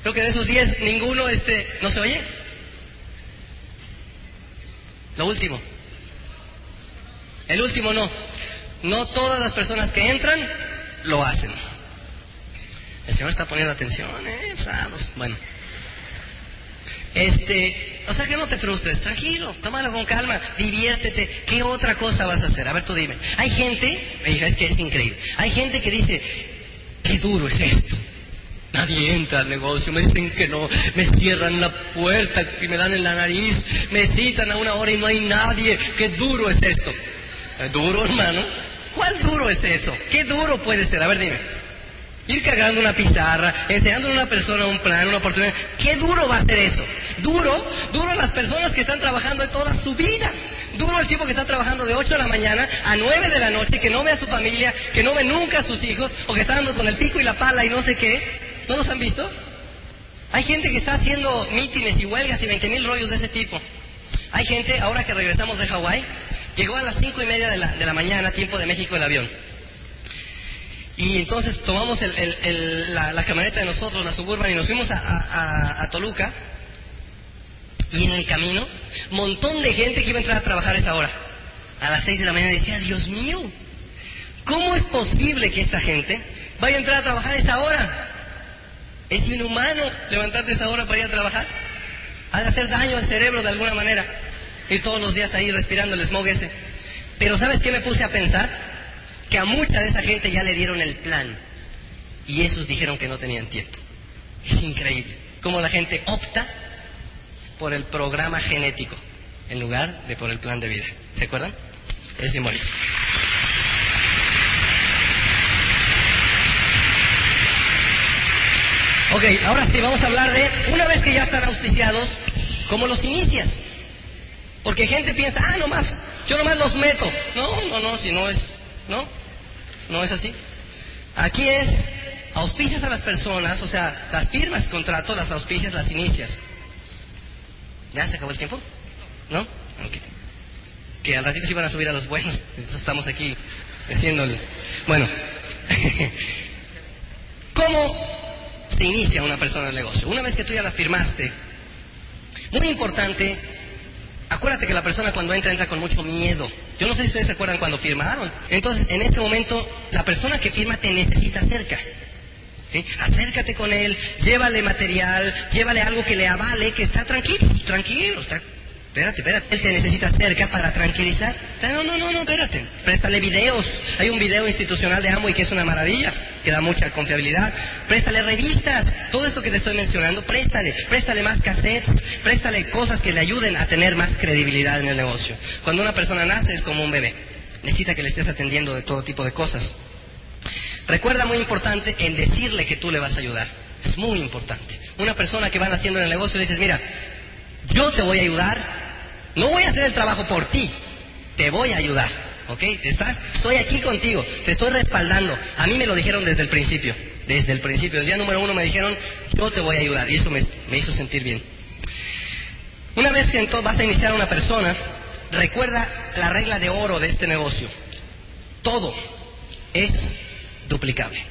Creo que de esos diez ninguno este, no se oye. Lo último. El último no. No todas las personas que entran lo hacen. El Señor está poniendo atención, ¿eh? Bueno. Este, o sea que no te frustres, tranquilo, tómalo con calma, diviértete. ¿Qué otra cosa vas a hacer? A ver, tú dime. Hay gente, me es que es increíble. Hay gente que dice, qué duro es esto. Nadie entra al negocio, me dicen que no, me cierran la puerta y me dan en la nariz, me citan a una hora y no hay nadie. Qué duro es esto. ¿Duro, hermano? ¿Cuál duro es eso? ¿Qué duro puede ser? A ver, dime. Ir cargando una pizarra, enseñándole a una persona un plan, una oportunidad. ¿Qué duro va a ser eso? Duro, duro las personas que están trabajando toda su vida. Duro el tipo que está trabajando de 8 de la mañana a 9 de la noche, que no ve a su familia, que no ve nunca a sus hijos, o que está andando con el pico y la pala y no sé qué. ¿No los han visto? Hay gente que está haciendo mítines y huelgas y 20 mil rollos de ese tipo. Hay gente, ahora que regresamos de Hawái, llegó a las 5 y media de la, de la mañana, tiempo de México, el avión. Y entonces tomamos la, camioneta de nosotros, la suburban, y nos fuimos a, Toluca. Y en el camino, montón de gente que iba a entrar a trabajar a esa hora. A las seis de la mañana decía, Dios mío, ¿cómo es posible que esta gente vaya a entrar a trabajar a esa hora? Es inhumano levantarte a esa hora para ir a trabajar. Ha de hacer daño al cerebro de alguna manera. Ir todos los días ahí respirando el smog ese. Pero ¿sabes qué me puse a pensar? Que a mucha de esa gente ya le dieron el plan y esos dijeron que no tenían tiempo. Es increíble cómo la gente opta por el programa genético en lugar de por el plan de vida. ¿Se acuerdan? Es simbólico. Ok, ahora sí, vamos a hablar de, una vez que ya están auspiciados, ¿cómo los inicias? Porque gente piensa, ah, nomás, yo nomás los meto. No, no, no, si no es, no, no es así. Aquí es, auspicias a las personas, o sea, las firmas, contratos, las auspicias, las inicias. ¿Ya se acabó el tiempo? ¿No? Que al ratito se iban a subir a los buenos, estamos aquí haciéndole. Bueno, ¿cómo se inicia una persona en el negocio? Una vez que tú ya la firmaste, muy importante, acuérdate que la persona cuando entra entra con mucho miedo. Yo no sé si ustedes se acuerdan cuando firmaron. Entonces, en este momento, la persona que firma te necesita cerca. ¿Sí? Acércate con él, llévale material, llévale algo que le avale, que está tranquilo, tranquilo, está Espérate, espérate, él te necesita cerca para tranquilizar. No, no, no, no, espérate. Préstale videos. Hay un video institucional de Amway que es una maravilla, que da mucha confiabilidad. Préstale revistas. Todo esto que te estoy mencionando, préstale. Préstale más cassettes. Préstale cosas que le ayuden a tener más credibilidad en el negocio. Cuando una persona nace es como un bebé. Necesita que le estés atendiendo de todo tipo de cosas. Recuerda muy importante en decirle que tú le vas a ayudar. Es muy importante. Una persona que va naciendo en el negocio le dices, mira, yo te voy a ayudar no voy a hacer el trabajo por ti, te voy a ayudar, ¿ok? ¿Estás? Estoy aquí contigo, te estoy respaldando. A mí me lo dijeron desde el principio, desde el principio. El día número uno me dijeron, yo te voy a ayudar, y eso me, hizo sentir bien. Una vez que vas a iniciar una persona, recuerda la regla de oro de este negocio. Todo es duplicable.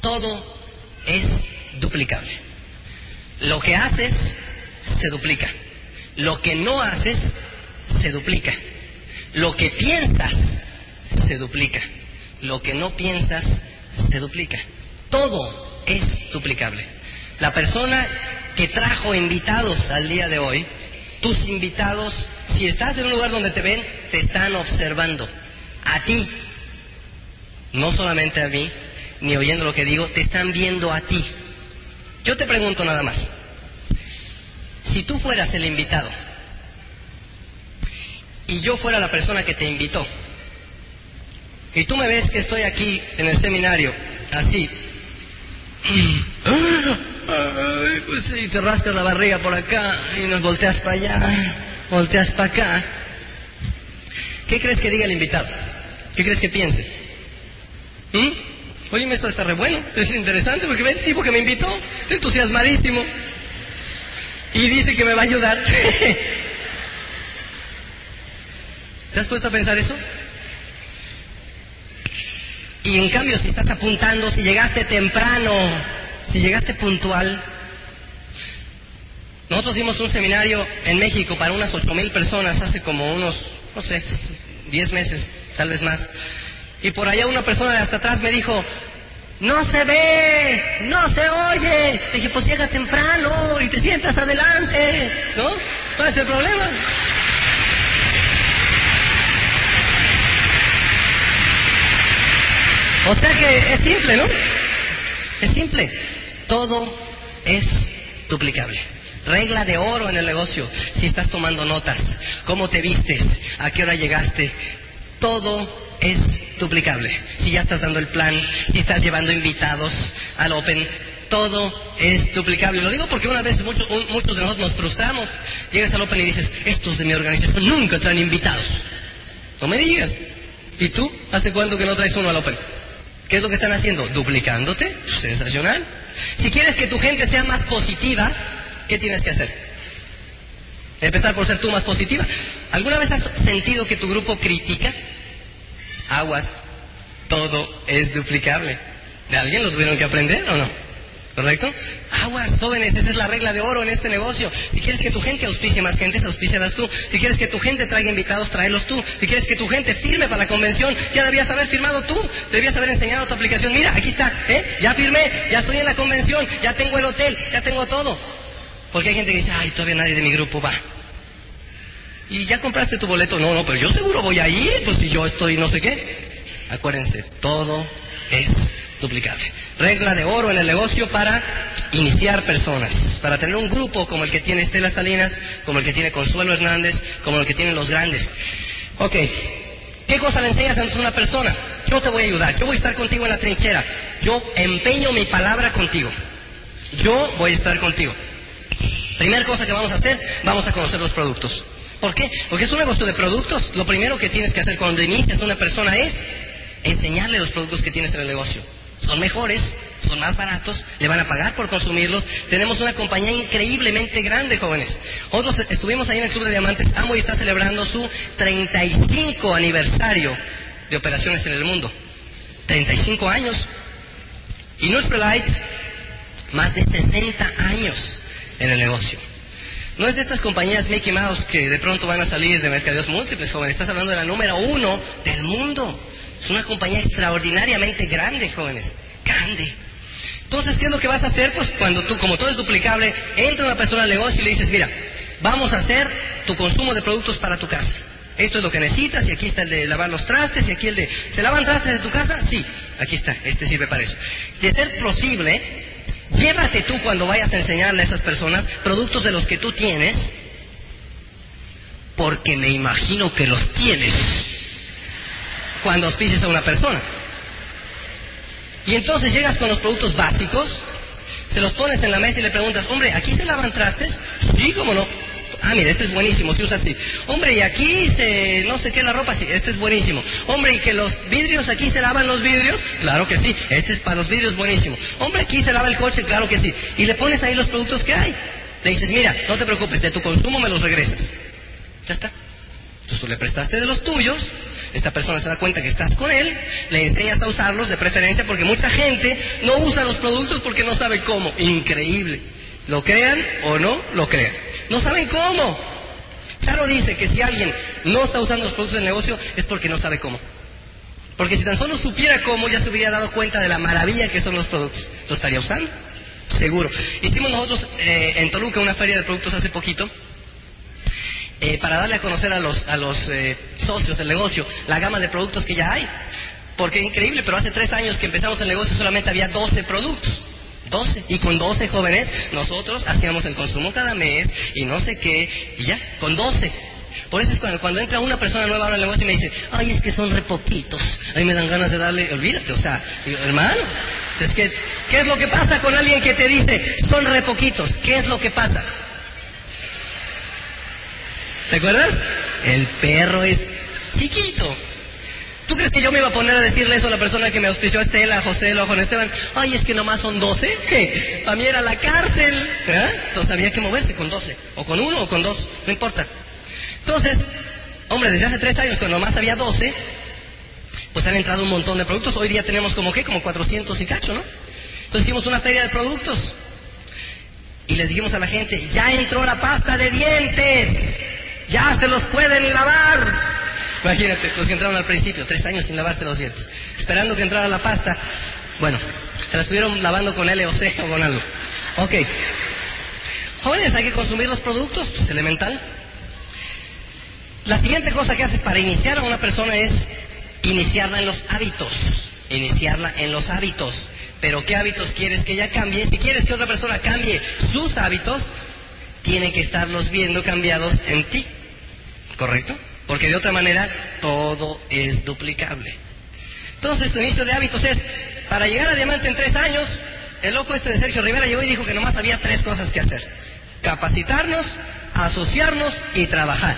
Todo es duplicable. Lo que haces se duplica. Lo que no haces se duplica. Lo que piensas se duplica. Lo que no piensas se duplica. Todo es duplicable. La persona que trajo invitados al día de hoy, tus invitados, si estás en un lugar donde te ven, te están observando. A ti, no solamente a mí, ni oyendo lo que digo, te están viendo a ti. Yo te pregunto nada más, si tú fueras el invitado y yo fuera la persona que te invitó, y tú me ves que estoy aquí en el seminario, así, pues, y te rascas la barriga por acá y nos volteas para allá, volteas para acá, ¿qué crees que diga el invitado? ¿Qué crees que piense? ¿Mm? Oye, esto está re bueno, es interesante porque ves el tipo que me invitó, entusiasmadísimo y dice que me va a ayudar. ¿Te has puesto a pensar eso? Y en cambio, si estás apuntando, si llegaste temprano, si llegaste puntual. Nosotros dimos un seminario en México para unas ocho mil personas hace como unos, no sé, diez meses, tal vez más. Y por allá una persona de hasta atrás me dijo, no se ve, no se oye. dije, pues llega temprano y te sientas adelante, ¿no? ¿Cuál es el problema? O sea que es simple, ¿no? Es simple. Todo es duplicable. Regla de oro en el negocio. Si estás tomando notas, cómo te vistes, a qué hora llegaste, todo es duplicable. Si ya estás dando el plan, si estás llevando invitados al Open, todo es duplicable. Lo digo porque una vez muchos, de nosotros nos frustramos. Llegas al Open y dices, estos de mi organización nunca traen invitados. No me digas. ¿Y tú? ¿Hace cuánto que no traes uno al Open? ¿Qué es lo que están haciendo? Duplicándote. Sensacional. Si quieres que tu gente sea más positiva, ¿qué tienes que hacer? Empezar por ser tú más positiva. ¿Alguna vez has sentido que tu grupo critica? Aguas, todo es duplicable. ¿De alguien lo tuvieron que aprender o no? ¿Correcto? Aguas, jóvenes, esa es la regla de oro en este negocio. Si quieres que tu gente auspicie más gente, auspicialas tú. Si quieres que tu gente traiga invitados, tráelos tú. Si quieres que tu gente firme para la convención, ya debías haber firmado tú. Debías haber enseñado tu aplicación. Mira, aquí está, ¿eh? Ya firmé, ya estoy en la convención, ya tengo el hotel, ya tengo todo. Porque hay gente que dice, ay, todavía nadie de mi grupo va. ¿Y ya compraste tu boleto? No, no, pero yo seguro voy a ir, pues si yo estoy no sé qué. Acuérdense, todo es duplicable. Regla de oro en el negocio para iniciar personas, para tener un grupo como el que tiene Estela Salinas, como el que tiene Consuelo Hernández, como el que tienen los grandes. Ok, ¿qué cosa le enseñas a una persona? Yo te voy a ayudar, yo voy a estar contigo en la trinchera, yo empeño mi palabra contigo, yo voy a estar contigo. Primera cosa que vamos a hacer, vamos a conocer los productos. ¿Por qué? Porque es un negocio de productos. Lo primero que tienes que hacer cuando inicias una persona es enseñarle los productos que tienes en el negocio. Son mejores, son más baratos, le van a pagar por consumirlos. Tenemos una compañía increíblemente grande, jóvenes. Nosotros estuvimos ahí en el Club de Diamantes. Amway está celebrando su 35 aniversario de operaciones en el mundo. 35 años. Y Light, más de 60 años en el negocio. No es de estas compañías Mickey Mouse que de pronto van a salir de mercadeos múltiples, jóvenes. Estás hablando de la número uno del mundo. Es una compañía extraordinariamente grande, jóvenes. Grande. Entonces, ¿qué es lo que vas a hacer? Pues cuando tú, como todo es duplicable, entra una persona al negocio y le dices, mira, vamos a hacer tu consumo de productos para tu casa. Esto es lo que necesitas y aquí está el de lavar los trastes y aquí el de... ¿Se lavan trastes de tu casa? Sí, aquí está, este sirve para eso. De ser posible, llévate tú cuando vayas a enseñarle a esas personas productos de los que tú tienes, porque me imagino que los tienes cuando auspices a una persona. Y entonces llegas con los productos básicos, se los pones en la mesa y le preguntas, hombre, ¿aquí se lavan trastes? Sí, cómo no. Ah, mira, este es buenísimo, se usa así. Hombre, y aquí se, no sé qué, la ropa, sí, este es buenísimo. Hombre, y que los vidrios, aquí se lavan los vidrios, claro que sí, este es para los vidrios buenísimo. Hombre, aquí se lava el coche, claro que sí. Y le pones ahí los productos que hay. Le dices, mira, no te preocupes, de tu consumo me los regresas. Ya está. Entonces tú le prestaste de los tuyos, esta persona se da cuenta que estás con él, le enseñas a usarlos de preferencia porque mucha gente no usa los productos porque no sabe cómo. Increíble. Lo crean o no lo crean. No saben cómo. Charo dice que si alguien no está usando los productos del negocio es porque no sabe cómo. Porque si tan solo supiera cómo, ya se hubiera dado cuenta de la maravilla que son los productos. ¿Lo estaría usando? Seguro. Hicimos nosotros eh, en Toluca una feria de productos hace poquito. Eh, para darle a conocer a los, a los eh, socios del negocio la gama de productos que ya hay. Porque es increíble, pero hace tres años que empezamos el negocio solamente había 12 productos. 12. Y con 12 jóvenes nosotros hacíamos el consumo cada mes y no sé qué, y ya, con 12. Por eso es cuando, cuando entra una persona nueva ahora al negocio y me dice, ay, es que son re poquitos. Ahí me dan ganas de darle, olvídate, o sea, hermano, es que, ¿qué es lo que pasa con alguien que te dice, son re poquitos? ¿Qué es lo que pasa? ¿Te acuerdas? El perro es chiquito. ¿Tú crees que yo me iba a poner a decirle eso a la persona que me auspició a Estela, a José, a Juan Esteban? Ay, es que nomás son 12. A mí era la cárcel. ¿Eh? Entonces había que moverse con 12. O con uno o con dos. No importa. Entonces, hombre, desde hace tres años, cuando nomás había 12, pues han entrado un montón de productos. Hoy día tenemos como qué, como 400 y cacho, ¿no? Entonces hicimos una feria de productos. Y les dijimos a la gente, ya entró la pasta de dientes. Ya se los pueden lavar. Imagínate, los que entraron al principio, tres años sin lavarse los dientes, esperando que entrara la pasta. Bueno, se la estuvieron lavando con LOC o con algo. Ok. Jóvenes, hay que consumir los productos, es elemental. La siguiente cosa que haces para iniciar a una persona es iniciarla en los hábitos. Iniciarla en los hábitos. Pero ¿qué hábitos quieres que ella cambie? Si quieres que otra persona cambie sus hábitos, tiene que estarlos viendo cambiados en ti. ¿Correcto? Porque de otra manera todo es duplicable. Entonces, su inicio de hábitos es, para llegar a diamante en tres años, el loco este de Sergio Rivera llegó y dijo que nomás había tres cosas que hacer. Capacitarnos, asociarnos y trabajar.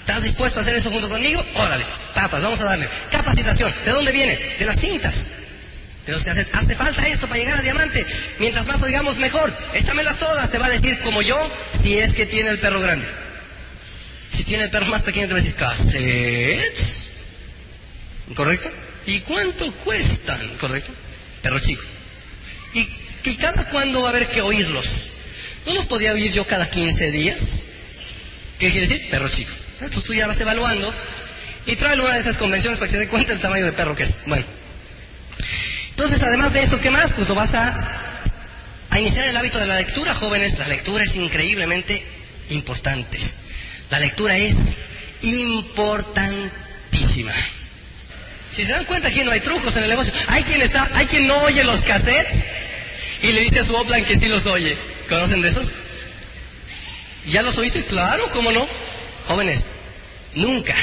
¿Estás dispuesto a hacer eso junto conmigo? Órale, papas, vamos a darle. Capacitación, ¿de dónde viene? De las cintas. De los que hace, hace falta esto para llegar a diamante. Mientras más oigamos mejor, échamelas todas, te va a decir como yo, si es que tiene el perro grande. Si tiene el perro más pequeño, te va a decir cassettes. ¿Correcto? ¿Y cuánto cuestan? ¿Correcto? Perro chico. ¿Y, cada cuándo va a haber que oírlos? ¿No los podía oír yo cada 15 días? ¿Qué quiere decir? Perro chico. Entonces tú ya vas evaluando y trae una de esas convenciones para que se dé cuenta del tamaño de perro que es. Bueno. Entonces, además de eso, ¿qué más? Pues lo vas a, a iniciar el hábito de la lectura, jóvenes. La lectura es increíblemente importante. La lectura es importantísima. Si se dan cuenta aquí no hay trucos en el negocio. Hay quien está, hay quien no oye los cassettes y le dice a su Oplan que sí los oye. ¿Conocen de esos? ¿Ya los oíste? Claro, ¿cómo no? Jóvenes, nunca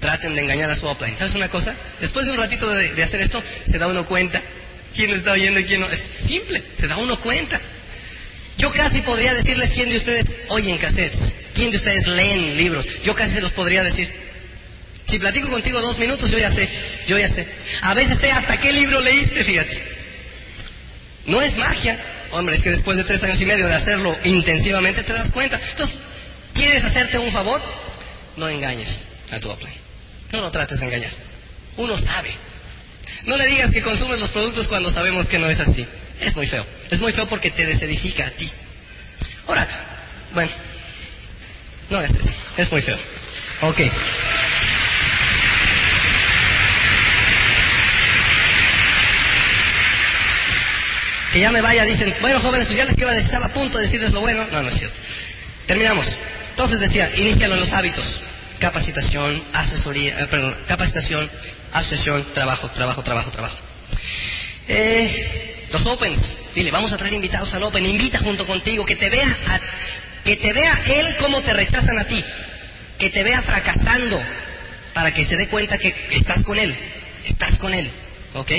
traten de engañar a su Oplan. ¿Sabes una cosa? Después de un ratito de, de hacer esto, se da uno cuenta quién está oyendo y quién no. Es simple, se da uno cuenta. Yo casi podría decirles quién de ustedes oyen cassettes, quién de ustedes leen libros. Yo casi se los podría decir. Si platico contigo dos minutos, yo ya sé, yo ya sé. A veces sé hasta qué libro leíste, fíjate. No es magia. Hombre, es que después de tres años y medio de hacerlo intensivamente te das cuenta. Entonces, ¿quieres hacerte un favor? No engañes a tu Apple. No lo trates de engañar. Uno sabe. No le digas que consumes los productos cuando sabemos que no es así. Es muy feo. Es muy feo porque te desedifica a ti. Ahora, bueno, no es. Es muy feo. Ok. que ya me vaya, dicen, bueno jóvenes, pues ya les iba a estaba a punto de decirles lo bueno. No, no es cierto. Terminamos. Entonces decía, inicialo en los hábitos. Capacitación, asesoría, eh, perdón, capacitación, asociación, trabajo, trabajo, trabajo, trabajo. Eh, los opens, dile, vamos a traer invitados al open, invita junto contigo, que te vea, que te vea él cómo te rechazan a ti, que te vea fracasando, para que se dé cuenta que estás con él, estás con él, ¿ok?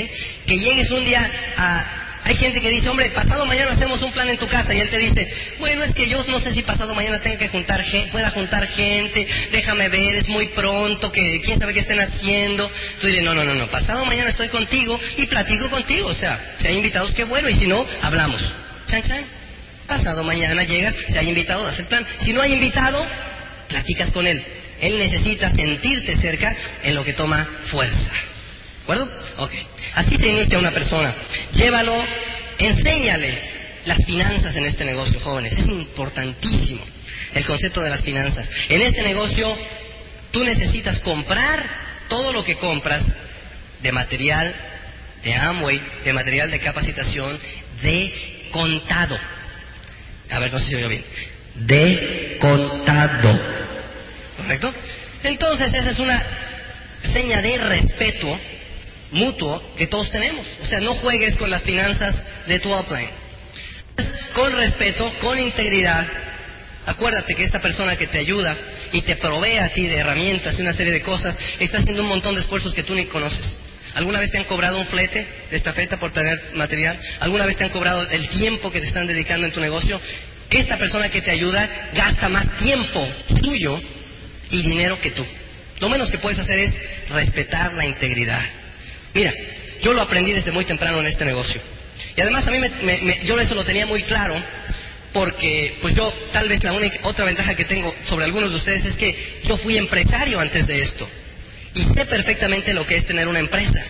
Que llegues un día a, hay gente que dice, hombre, pasado mañana hacemos un plan en tu casa y él te dice, bueno, es que yo no sé si pasado mañana tenga que juntar gente, pueda juntar gente, déjame ver, es muy pronto, que quién sabe qué estén haciendo. Tú dices, no, no, no, no, pasado mañana estoy contigo y platico contigo, o sea, si hay invitados, qué bueno, y si no, hablamos. Chan, chan. Pasado mañana llegas, si hay invitado, das el plan. Si no hay invitado, platicas con él. Él necesita sentirte cerca en lo que toma fuerza. ¿De acuerdo? Ok. Así se inicia una persona. Llévalo, enséñale las finanzas en este negocio, jóvenes. Es importantísimo el concepto de las finanzas. En este negocio tú necesitas comprar todo lo que compras de material de Amway, de material de capacitación, de contado. A ver, no sé si oigo bien. De contado. ¿Correcto? Entonces, esa es una seña de respeto mutuo que todos tenemos. O sea, no juegues con las finanzas de tu upline. Con respeto, con integridad. Acuérdate que esta persona que te ayuda y te provee a ti de herramientas y una serie de cosas, está haciendo un montón de esfuerzos que tú ni conoces. ¿Alguna vez te han cobrado un flete de esta feta por tener material? ¿Alguna vez te han cobrado el tiempo que te están dedicando en tu negocio? Esta persona que te ayuda gasta más tiempo tuyo y dinero que tú. Lo menos que puedes hacer es respetar la integridad. Mira, yo lo aprendí desde muy temprano en este negocio. Y además a mí me, yo eso lo tenía muy claro porque pues yo tal vez la única otra ventaja que tengo sobre algunos de ustedes es que yo fui empresario antes de esto y sé perfectamente lo que es tener una empresa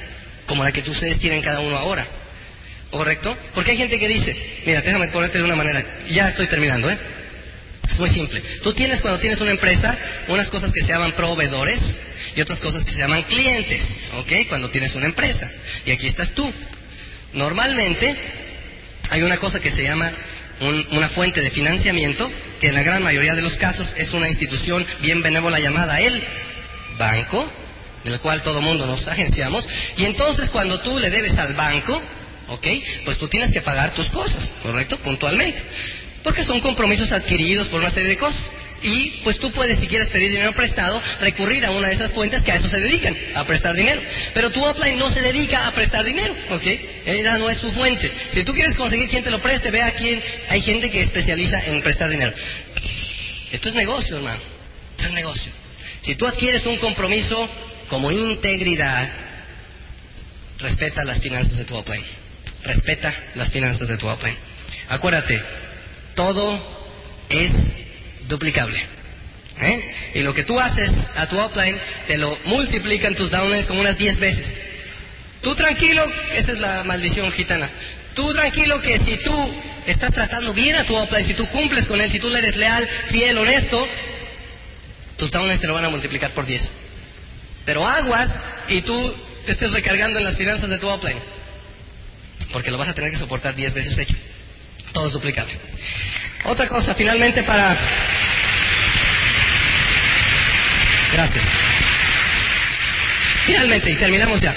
como la que ustedes tienen cada uno ahora. ¿Correcto? Porque hay gente que dice, mira, déjame ponerte de una manera, ya estoy terminando, ¿eh? Es muy simple. Tú tienes cuando tienes una empresa unas cosas que se llaman proveedores y otras cosas que se llaman clientes, ¿ok? Cuando tienes una empresa. Y aquí estás tú. Normalmente hay una cosa que se llama una fuente de financiamiento, que en la gran mayoría de los casos es una institución bien benévola llamada el banco, del cual todo mundo nos agenciamos, y entonces cuando tú le debes al banco, ¿ok? Pues tú tienes que pagar tus cosas, ¿correcto? Puntualmente. Porque son compromisos adquiridos por una serie de cosas. Y pues tú puedes, si quieres pedir dinero prestado, recurrir a una de esas fuentes que a eso se dedican, a prestar dinero. Pero tu upline no se dedica a prestar dinero, ¿ok? Ella no es su fuente. Si tú quieres conseguir quien te lo preste, ve a quién. Hay gente que especializa en prestar dinero. Esto es negocio, hermano. Esto es negocio. Si tú adquieres un compromiso como integridad, respeta las finanzas de tu upline. Respeta las finanzas de tu upline. Acuérdate, todo es duplicable. ¿eh? Y lo que tú haces a tu upline, te lo multiplican tus downlines como unas 10 veces. Tú tranquilo, esa es la maldición gitana. Tú tranquilo que si tú estás tratando bien a tu upline, si tú cumples con él, si tú le eres leal, fiel, honesto, tus downlines te lo van a multiplicar por 10. Pero aguas y tú te estés recargando en las finanzas de tu upline. Porque lo vas a tener que soportar 10 veces hecho. Todo es duplicable. Otra cosa, finalmente para... Gracias. Finalmente, y terminamos ya.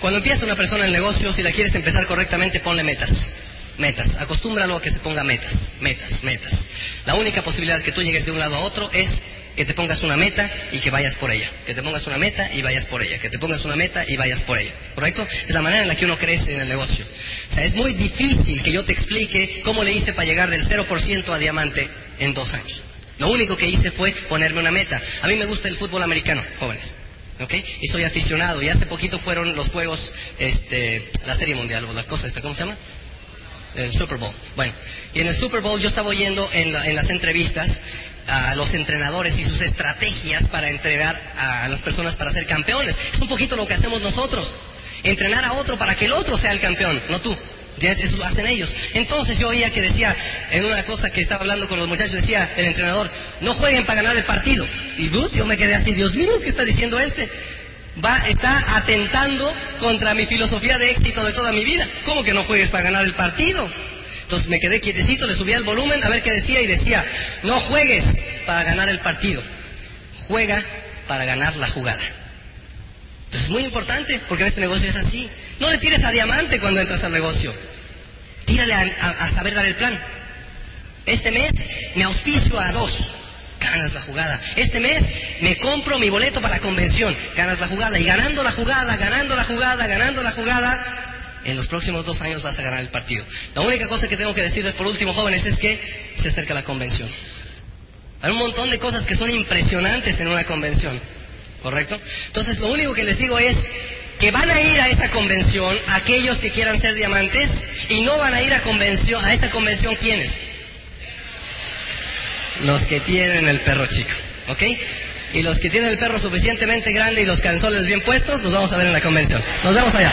Cuando empieza una persona el negocio, si la quieres empezar correctamente, ponle metas. Metas. Acostúmbralo a que se ponga metas. Metas, metas. La única posibilidad que tú llegues de un lado a otro es que te pongas una meta y que vayas por ella. Que te pongas una meta y vayas por ella. Que te pongas una meta y vayas por ella. ¿Correcto? Es la manera en la que uno crece en el negocio. O sea, es muy difícil que yo te explique cómo le hice para llegar del 0% a diamante en dos años. Lo único que hice fue ponerme una meta. A mí me gusta el fútbol americano, jóvenes. ¿ok? Y soy aficionado. Y hace poquito fueron los juegos, este, la Serie Mundial o la cosa esta, ¿cómo se llama? El Super Bowl. Bueno, y en el Super Bowl yo estaba oyendo en, en las entrevistas a los entrenadores y sus estrategias para entrenar a las personas para ser campeones. Es un poquito lo que hacemos nosotros. Entrenar a otro para que el otro sea el campeón, no tú. Eso lo hacen ellos. Entonces yo oía que decía, en una cosa que estaba hablando con los muchachos, decía el entrenador, no jueguen para ganar el partido. Y yo me quedé así, Dios mío, ¿qué está diciendo este? Va, está atentando contra mi filosofía de éxito de toda mi vida. ¿Cómo que no juegues para ganar el partido? Entonces me quedé quietecito, le subía el volumen a ver qué decía y decía, no juegues para ganar el partido, juega para ganar la jugada. Entonces es muy importante porque en este negocio es así. No le tires a diamante cuando entras al negocio. Tírale a, saber dar el plan. Este mes me auspicio a dos, ganas la jugada. Este mes me compro mi boleto para la convención, ganas la jugada. Y ganando la jugada, ganando la jugada, ganando la jugada, en los próximos dos años vas a ganar el partido. La única cosa que tengo que decirles por último, jóvenes, es que se acerca la convención. Hay un montón de cosas que son impresionantes en una convención, ¿correcto? Entonces, lo único que les digo es que van a ir a esa convención aquellos que quieran ser diamantes y no van a ir a, convención, a esa convención quiénes? Los que tienen el perro chico, ¿ok? Y los que tienen el perro suficientemente grande y los canzones bien puestos, los vamos a ver en la convención. Nos vemos allá.